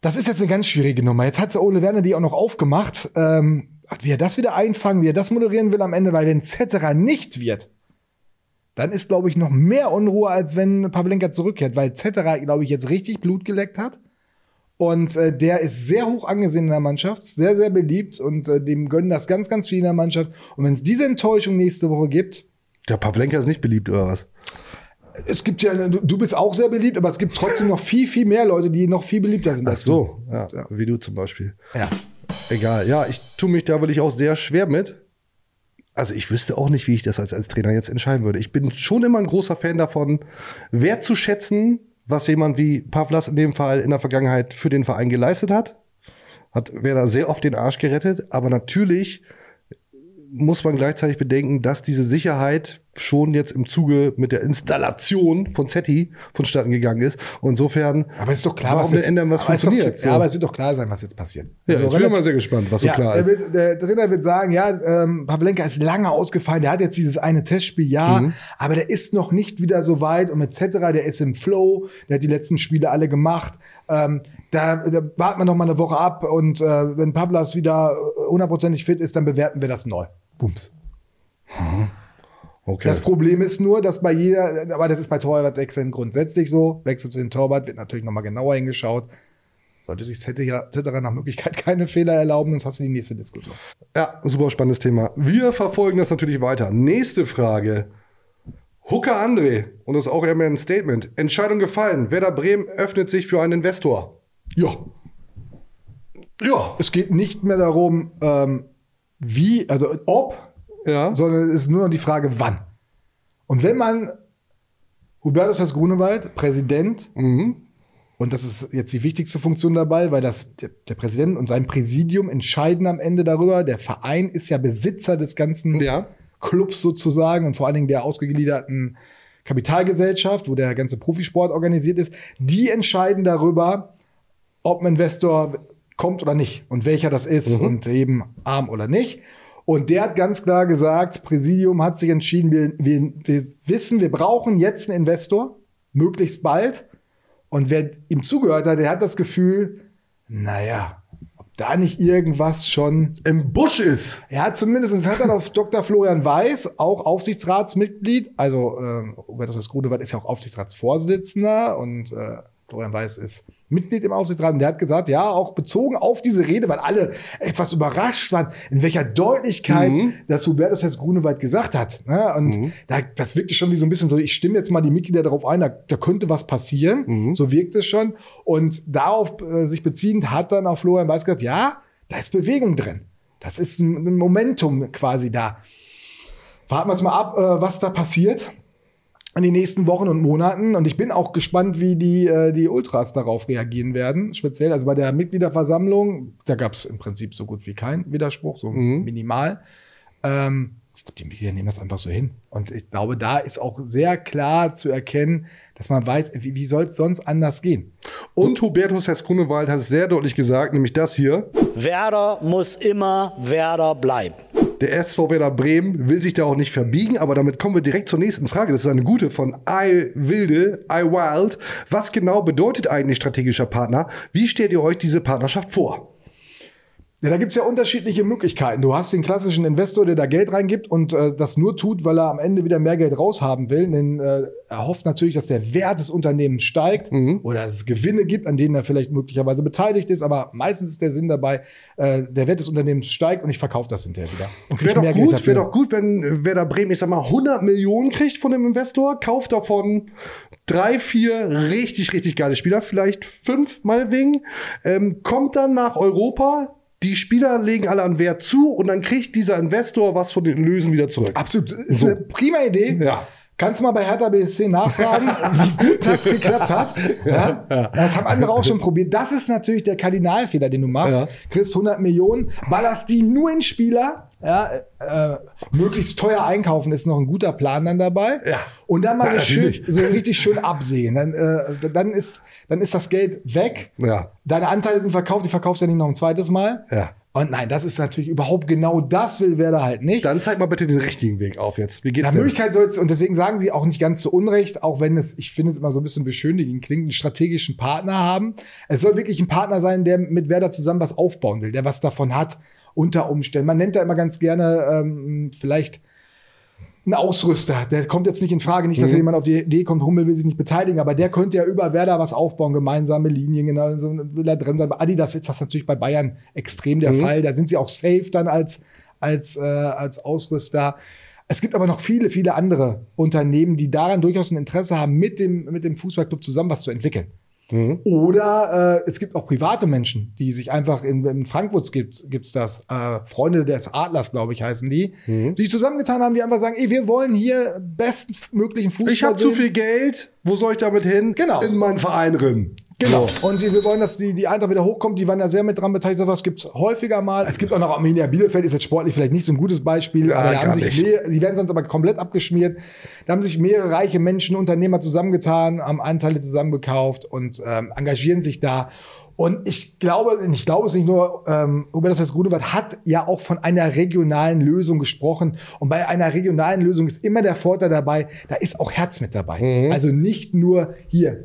Das ist jetzt eine ganz schwierige Nummer. Jetzt hat Ole Werner die auch noch aufgemacht. Ähm, wie er das wieder einfangen, wie er das moderieren will am Ende, weil wenn Zetterer nicht wird, dann ist, glaube ich, noch mehr Unruhe, als wenn Pavlenka zurückkehrt, weil Zetterer, glaube ich, jetzt richtig Blut geleckt hat. Und äh, der ist sehr hoch angesehen in der Mannschaft, sehr, sehr beliebt und äh, dem gönnen das ganz, ganz viel in der Mannschaft. Und wenn es diese Enttäuschung nächste Woche gibt, Der Pavlenka ist nicht beliebt, oder was? es gibt ja, du, du bist auch sehr beliebt, aber es gibt trotzdem noch viel, viel mehr Leute, die noch viel beliebter sind. Ach als so, du. ja, wie du zum Beispiel. Ja. Egal. Ja, ich tue mich da wirklich auch sehr schwer mit. Also ich wüsste auch nicht, wie ich das als, als Trainer jetzt entscheiden würde. Ich bin schon immer ein großer Fan davon, wertzuschätzen, was jemand wie Pavlas in dem Fall in der Vergangenheit für den Verein geleistet hat. Hat Werder sehr oft den Arsch gerettet, aber natürlich muss man gleichzeitig bedenken, dass diese Sicherheit schon jetzt im Zuge mit der Installation von Zetti vonstatten gegangen ist. Und insofern Aber ist doch klar, warum was jetzt, ändern, was ist doch- funktioniert. Ja, aber es wird doch klar sein, was jetzt passiert. Ja, Also ich bin mal sehr gespannt, was so ja, klar der, ist. wird, der Trainer wird sagen, ja, ähm, Pavlenka ist lange ausgefallen, der hat jetzt dieses eine Testspiel, ja, Mhm. aber der ist noch nicht wieder so weit und etc., der ist im Flow, der hat die letzten Spiele alle gemacht. Ähm, da, da warten wir noch mal eine Woche ab und äh, wenn Pavlas wieder hundertprozentig fit ist, dann bewerten wir das neu. Bums. Okay. Das Problem ist nur, dass bei jeder, aber das ist bei Torwartwechseln grundsätzlich so, Wechsel zu den Torwart wird natürlich noch mal genauer hingeschaut. Sollte sich etc. nach Möglichkeit keine Fehler erlauben, sonst hast du die nächste Diskussion. Ja, super spannendes Thema. Wir verfolgen das natürlich weiter. Nächste Frage. Hooker André, und das ist auch eher mehr ein Statement. Entscheidung gefallen. Werder Bremen öffnet sich für einen Investor. Ja. Ja. Es geht nicht mehr darum, ähm, wie, also ob, ja. sondern es ist nur noch die Frage, wann. Und wenn man Hubertus Hess Grunewald, Präsident, und das ist jetzt die wichtigste Funktion dabei, weil das der, der Präsident und sein Präsidium entscheiden am Ende darüber. Der Verein ist ja Besitzer des ganzen Clubs sozusagen und vor allen Dingen der ausgegliederten Kapitalgesellschaft, wo der ganze Profisport organisiert ist. Die entscheiden darüber, ob ein Investor kommt oder nicht und welcher das ist Mhm. und eben arm oder nicht. Und der hat ganz klar gesagt, Präsidium hat sich entschieden, wir, wir, wir wissen, wir brauchen jetzt einen Investor, möglichst bald. Und wer ihm zugehört hat, der hat das Gefühl, naja, ob da nicht irgendwas schon im Busch ist. Ja, zumindest das hat dann auf <laughs> Dr. Florian Weiß, auch Aufsichtsratsmitglied, also äh, Hubertus Grunewald ist ja auch Aufsichtsratsvorsitzender und äh, Florian Weiß ist Mitglied im Aufsichtsrat und der hat gesagt, ja, auch bezogen auf diese Rede, weil alle etwas überrascht waren, in welcher Deutlichkeit das Hubertus Hess Grunewald gesagt hat. Ne? Und da, das wirkte schon wie so ein bisschen so, ich stimme jetzt mal die Mitglieder darauf ein, da, da könnte was passieren. So wirkt es schon. Und darauf äh, sich beziehend hat dann auch Florian Weiß gesagt, ja, da ist Bewegung drin. Das ist ein ein Momentum quasi da. Warten wir es mal ab, äh, was da passiert in den nächsten Wochen und Monaten. Und ich bin auch gespannt, wie die, äh, die Ultras darauf reagieren werden. Speziell, also bei der Mitgliederversammlung, da gab es im Prinzip so gut wie keinen Widerspruch, so minimal. Ähm, ich glaube, die Mitglieder nehmen das einfach so hin. Und ich glaube, da ist auch sehr klar zu erkennen, dass man weiß, wie, wie soll es sonst anders gehen. Und Hubertus Hess Grunewald hat es sehr deutlich gesagt, nämlich das hier. Werder muss immer Werder bleiben. Der SV Werder Bremen will sich da auch nicht verbiegen, aber damit kommen wir direkt zur nächsten Frage. Das ist eine gute von I Wilde, I Wild. Was genau bedeutet eigentlich strategischer Partner? Wie stellt ihr euch diese Partnerschaft vor? Ja, da gibt's ja unterschiedliche Möglichkeiten. Du hast den klassischen Investor, der da Geld reingibt und äh, das nur tut, weil er am Ende wieder mehr Geld raushaben will. Denn äh, er hofft natürlich, dass der Wert des Unternehmens steigt oder dass es Gewinne gibt, an denen er vielleicht möglicherweise beteiligt ist. Aber meistens ist der Sinn dabei, äh, der Wert des Unternehmens steigt und ich verkaufe das hinterher wieder. Wäre doch, gut, wär doch gut, wenn Werder Bremen, ich sag mal, 100 Millionen kriegt von dem Investor, kauft davon drei, vier richtig, richtig geile Spieler, vielleicht fünf meinetwegen, ähm, kommt dann nach Europa, die Spieler legen alle an Wert zu und dann kriegt dieser Investor was von den Lösen wieder zurück. Absolut. Ist So. eine prima Idee. Ja. Kannst du mal bei Hertha BSC nachfragen, wie gut das <laughs> geklappt hat. Ja? Das haben andere auch schon probiert. Das ist natürlich der Kardinalfehler, den du machst. Ja. Kriegst 100 Millionen, ballerst die nur in Spieler. Ja, äh, möglichst teuer einkaufen ist noch ein guter Plan dann dabei. Ja. Und dann mal Ja, so, schön, so richtig schön absehen. Dann, äh, dann, ist, dann ist das Geld weg. Ja. Deine Anteile sind verkauft, die verkaufst du ja nicht noch ein zweites Mal. Ja. Und nein, das ist natürlich überhaupt genau das will Werder halt nicht. Dann zeig mal bitte den richtigen Weg auf jetzt. Wie geht's Nach denn? Möglichkeit soll es, und deswegen sagen sie auch nicht ganz zu Unrecht, auch wenn es, ich finde es immer so ein bisschen beschönigend klingt, einen strategischen Partner haben. Es soll wirklich ein Partner sein, der mit Werder zusammen was aufbauen will, der was davon hat, unter Umständen. Man nennt da immer ganz gerne ähm, vielleicht einen Ausrüster. Der kommt jetzt nicht in Frage, nicht, dass Mhm. jemand auf die Idee kommt, Hummel will sich nicht beteiligen, aber der könnte ja über Werder was aufbauen, gemeinsame Linien, genau, so will er drin sein. Bei Adidas ist das natürlich bei Bayern extrem der Mhm. Fall. Da sind sie auch safe dann als, als, äh, als Ausrüster. Es gibt aber noch viele, viele andere Unternehmen, die daran durchaus ein Interesse haben, mit dem, mit dem Fußballclub zusammen was zu entwickeln. Mhm. Oder äh, es gibt auch private Menschen, die sich einfach in, in Frankfurt gibt gibt's das äh, Freunde des Adlers, glaube ich, heißen die, Mhm. die sich zusammengetan haben, die einfach sagen, ey, wir wollen hier bestmöglichen Fußball Ich habe zu viel Geld. Wo soll ich damit hin? Genau. In meinen Verein rein. Genau. So. Und die, wir wollen, dass die, die Eintracht wieder hochkommt. Die waren ja sehr mit dran beteiligt. Sowas gibt es häufiger mal. Es gibt auch noch Arminia Bielefeld, ist jetzt sportlich vielleicht nicht so ein gutes Beispiel. Ja, aber da haben sich mehr, die werden sonst aber komplett abgeschmiert. Da haben sich mehrere reiche Menschen, Unternehmer zusammengetan, haben Anteile zusammengekauft und ähm, engagieren sich da. Und ich glaube, ich glaube es nicht nur, ähm, Hubertus das Grunewald hat ja auch von einer regionalen Lösung gesprochen. Und bei einer regionalen Lösung ist immer der Vorteil dabei, da ist auch Herz mit dabei. Mhm. Also nicht nur hier,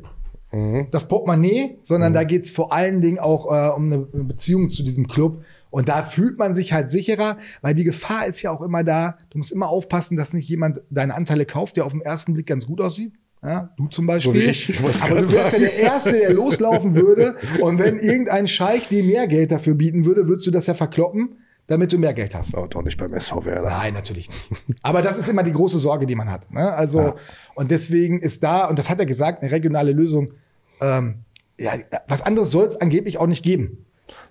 das Portemonnaie, sondern Mhm. da geht es vor allen Dingen auch äh, um eine Beziehung zu diesem Club. Und da fühlt man sich halt sicherer, weil die Gefahr ist ja auch immer da. Du musst immer aufpassen, dass nicht jemand deine Anteile kauft, der auf den ersten Blick ganz gut aussieht. Ja, du zum Beispiel. So ich, ich Aber du wärst ja sagen. der Erste, der loslaufen <laughs> würde. Und wenn irgendein Scheich dir mehr Geld dafür bieten würde, würdest du das ja verkloppen, damit du mehr Geld hast. Aber doch nicht beim SV Werder. Nein, natürlich nicht. Aber das ist immer die große Sorge, die man hat. Ne? Also, Ja. und deswegen ist da, und das hat er gesagt, eine regionale Lösung, ähm, ja, was anderes soll es angeblich auch nicht geben.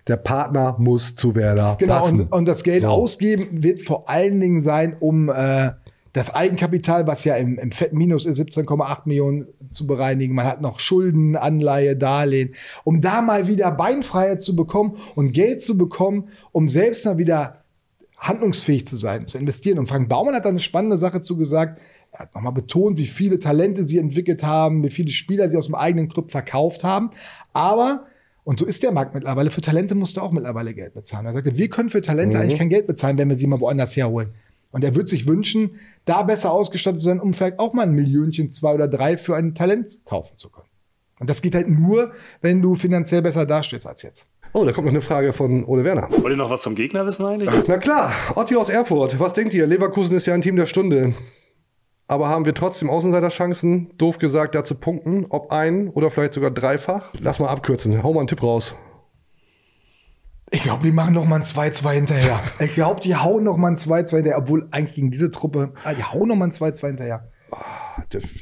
Der Partner muss zu Werder Genau, passen. und, und das Geld So. ausgeben wird vor allen Dingen sein, um äh, das Eigenkapital, was ja im, im fetten Minus ist, 17,8 Millionen zu bereinigen. Man hat noch Schulden, Anleihe, Darlehen, um da mal wieder Beinfreiheit zu bekommen und Geld zu bekommen, um selbst mal wieder handlungsfähig zu sein, zu investieren. Und Frank Baumann hat da eine spannende Sache zu gesagt. Er hat nochmal betont, wie viele Talente sie entwickelt haben, wie viele Spieler sie aus dem eigenen Club verkauft haben. Aber, und so ist der Markt mittlerweile, für Talente musst du auch mittlerweile Geld bezahlen. Er sagte, wir können für Talente Mhm. eigentlich kein Geld bezahlen, wenn wir sie mal woanders herholen. Und er würde sich wünschen, da besser ausgestattet zu sein, um vielleicht auch mal ein Millionchen, zwei oder drei für ein Talent kaufen zu können. Und das geht halt nur, wenn du finanziell besser dastehst als jetzt. Oh, da kommt noch eine Frage von Ole Werner. Wollt ihr noch was zum Gegner wissen eigentlich? Na klar, Otti aus Erfurt. Was denkt ihr? Leverkusen ist ja ein Team der Stunde. Aber haben wir trotzdem Außenseiterchancen, doof gesagt, da zu punkten? Ob ein oder vielleicht sogar dreifach? Lass mal abkürzen. Hau mal einen Tipp raus. Ich glaube, die machen noch mal ein 2-2 hinterher. <laughs> Ich glaube, die hauen noch mal ein 2-2 hinterher, obwohl eigentlich gegen diese Truppe, ah, die hauen noch mal ein 2-2 hinterher.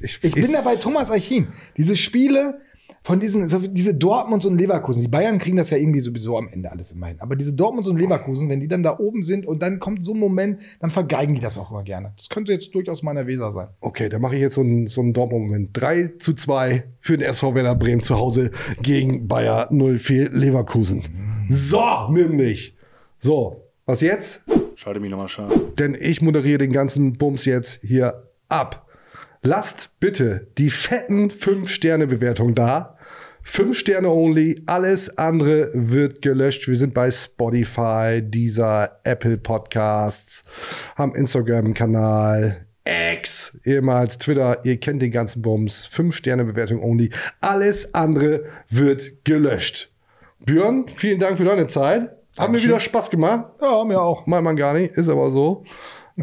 Ich, Ich bin da bei Thomas Eichin. Diese Spiele von diesen, so diese Dortmunds und Leverkusen, die Bayern kriegen das ja irgendwie sowieso am Ende alles immerhin. Aber diese Dortmunds und Leverkusen, wenn die dann da oben sind und dann kommt so ein Moment, dann vergeigen die das auch immer gerne. Das könnte jetzt durchaus meiner Weser sein. Okay, dann mache ich jetzt so einen, so einen Dortmund-Moment. 3 zu 2 für den SV Werder Bremen zu Hause gegen Bayer 04 Leverkusen. So, nämlich. So, was jetzt? Schalte mich nochmal scharf. Denn ich moderiere den ganzen Bums jetzt hier ab. Lasst bitte die fetten 5-Sterne-Bewertungen da. 5 Sterne only, alles andere wird gelöscht. Wir sind bei Spotify, dieser Apple Podcasts, haben Instagram-Kanal, X, ehemals Twitter, ihr kennt den ganzen Bums. 5 Sterne Bewertung only. Alles andere wird gelöscht. Björn, vielen Dank für deine Zeit. Hat mir wieder Spaß gemacht. Ja, mir auch. Gar nicht, ist aber so.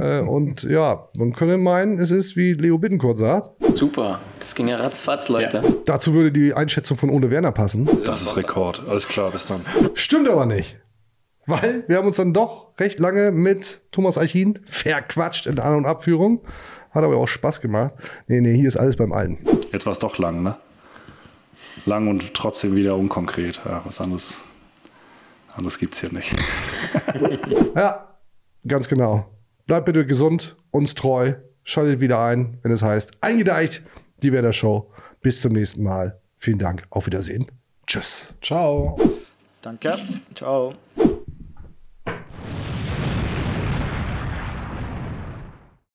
Äh, und ja, man könnte meinen, es ist wie Leo Bittencourt sagt. Super, das ging ja ratzfatz, Leute. Dazu würde die Einschätzung von Ole Werner passen. Das ist Rekord. Alles klar, bis dann. Stimmt aber nicht. Weil wir haben uns dann doch recht lange mit Thomas Eichin verquatscht in An- und Abführung. Hat aber auch Spaß gemacht. Nee, nee, hier ist alles beim Alten. Jetzt war es doch lang, ne? Lang und trotzdem wieder unkonkret. Ja, was anderes, anderes gibt's hier nicht. <laughs> Ja, ganz genau. Bleibt bitte gesund, uns treu. Schaltet wieder ein, wenn es heißt, eingedeicht, die Werder Show. Bis zum nächsten Mal. Vielen Dank. Auf Wiedersehen. Tschüss. Ciao. Danke. Ciao.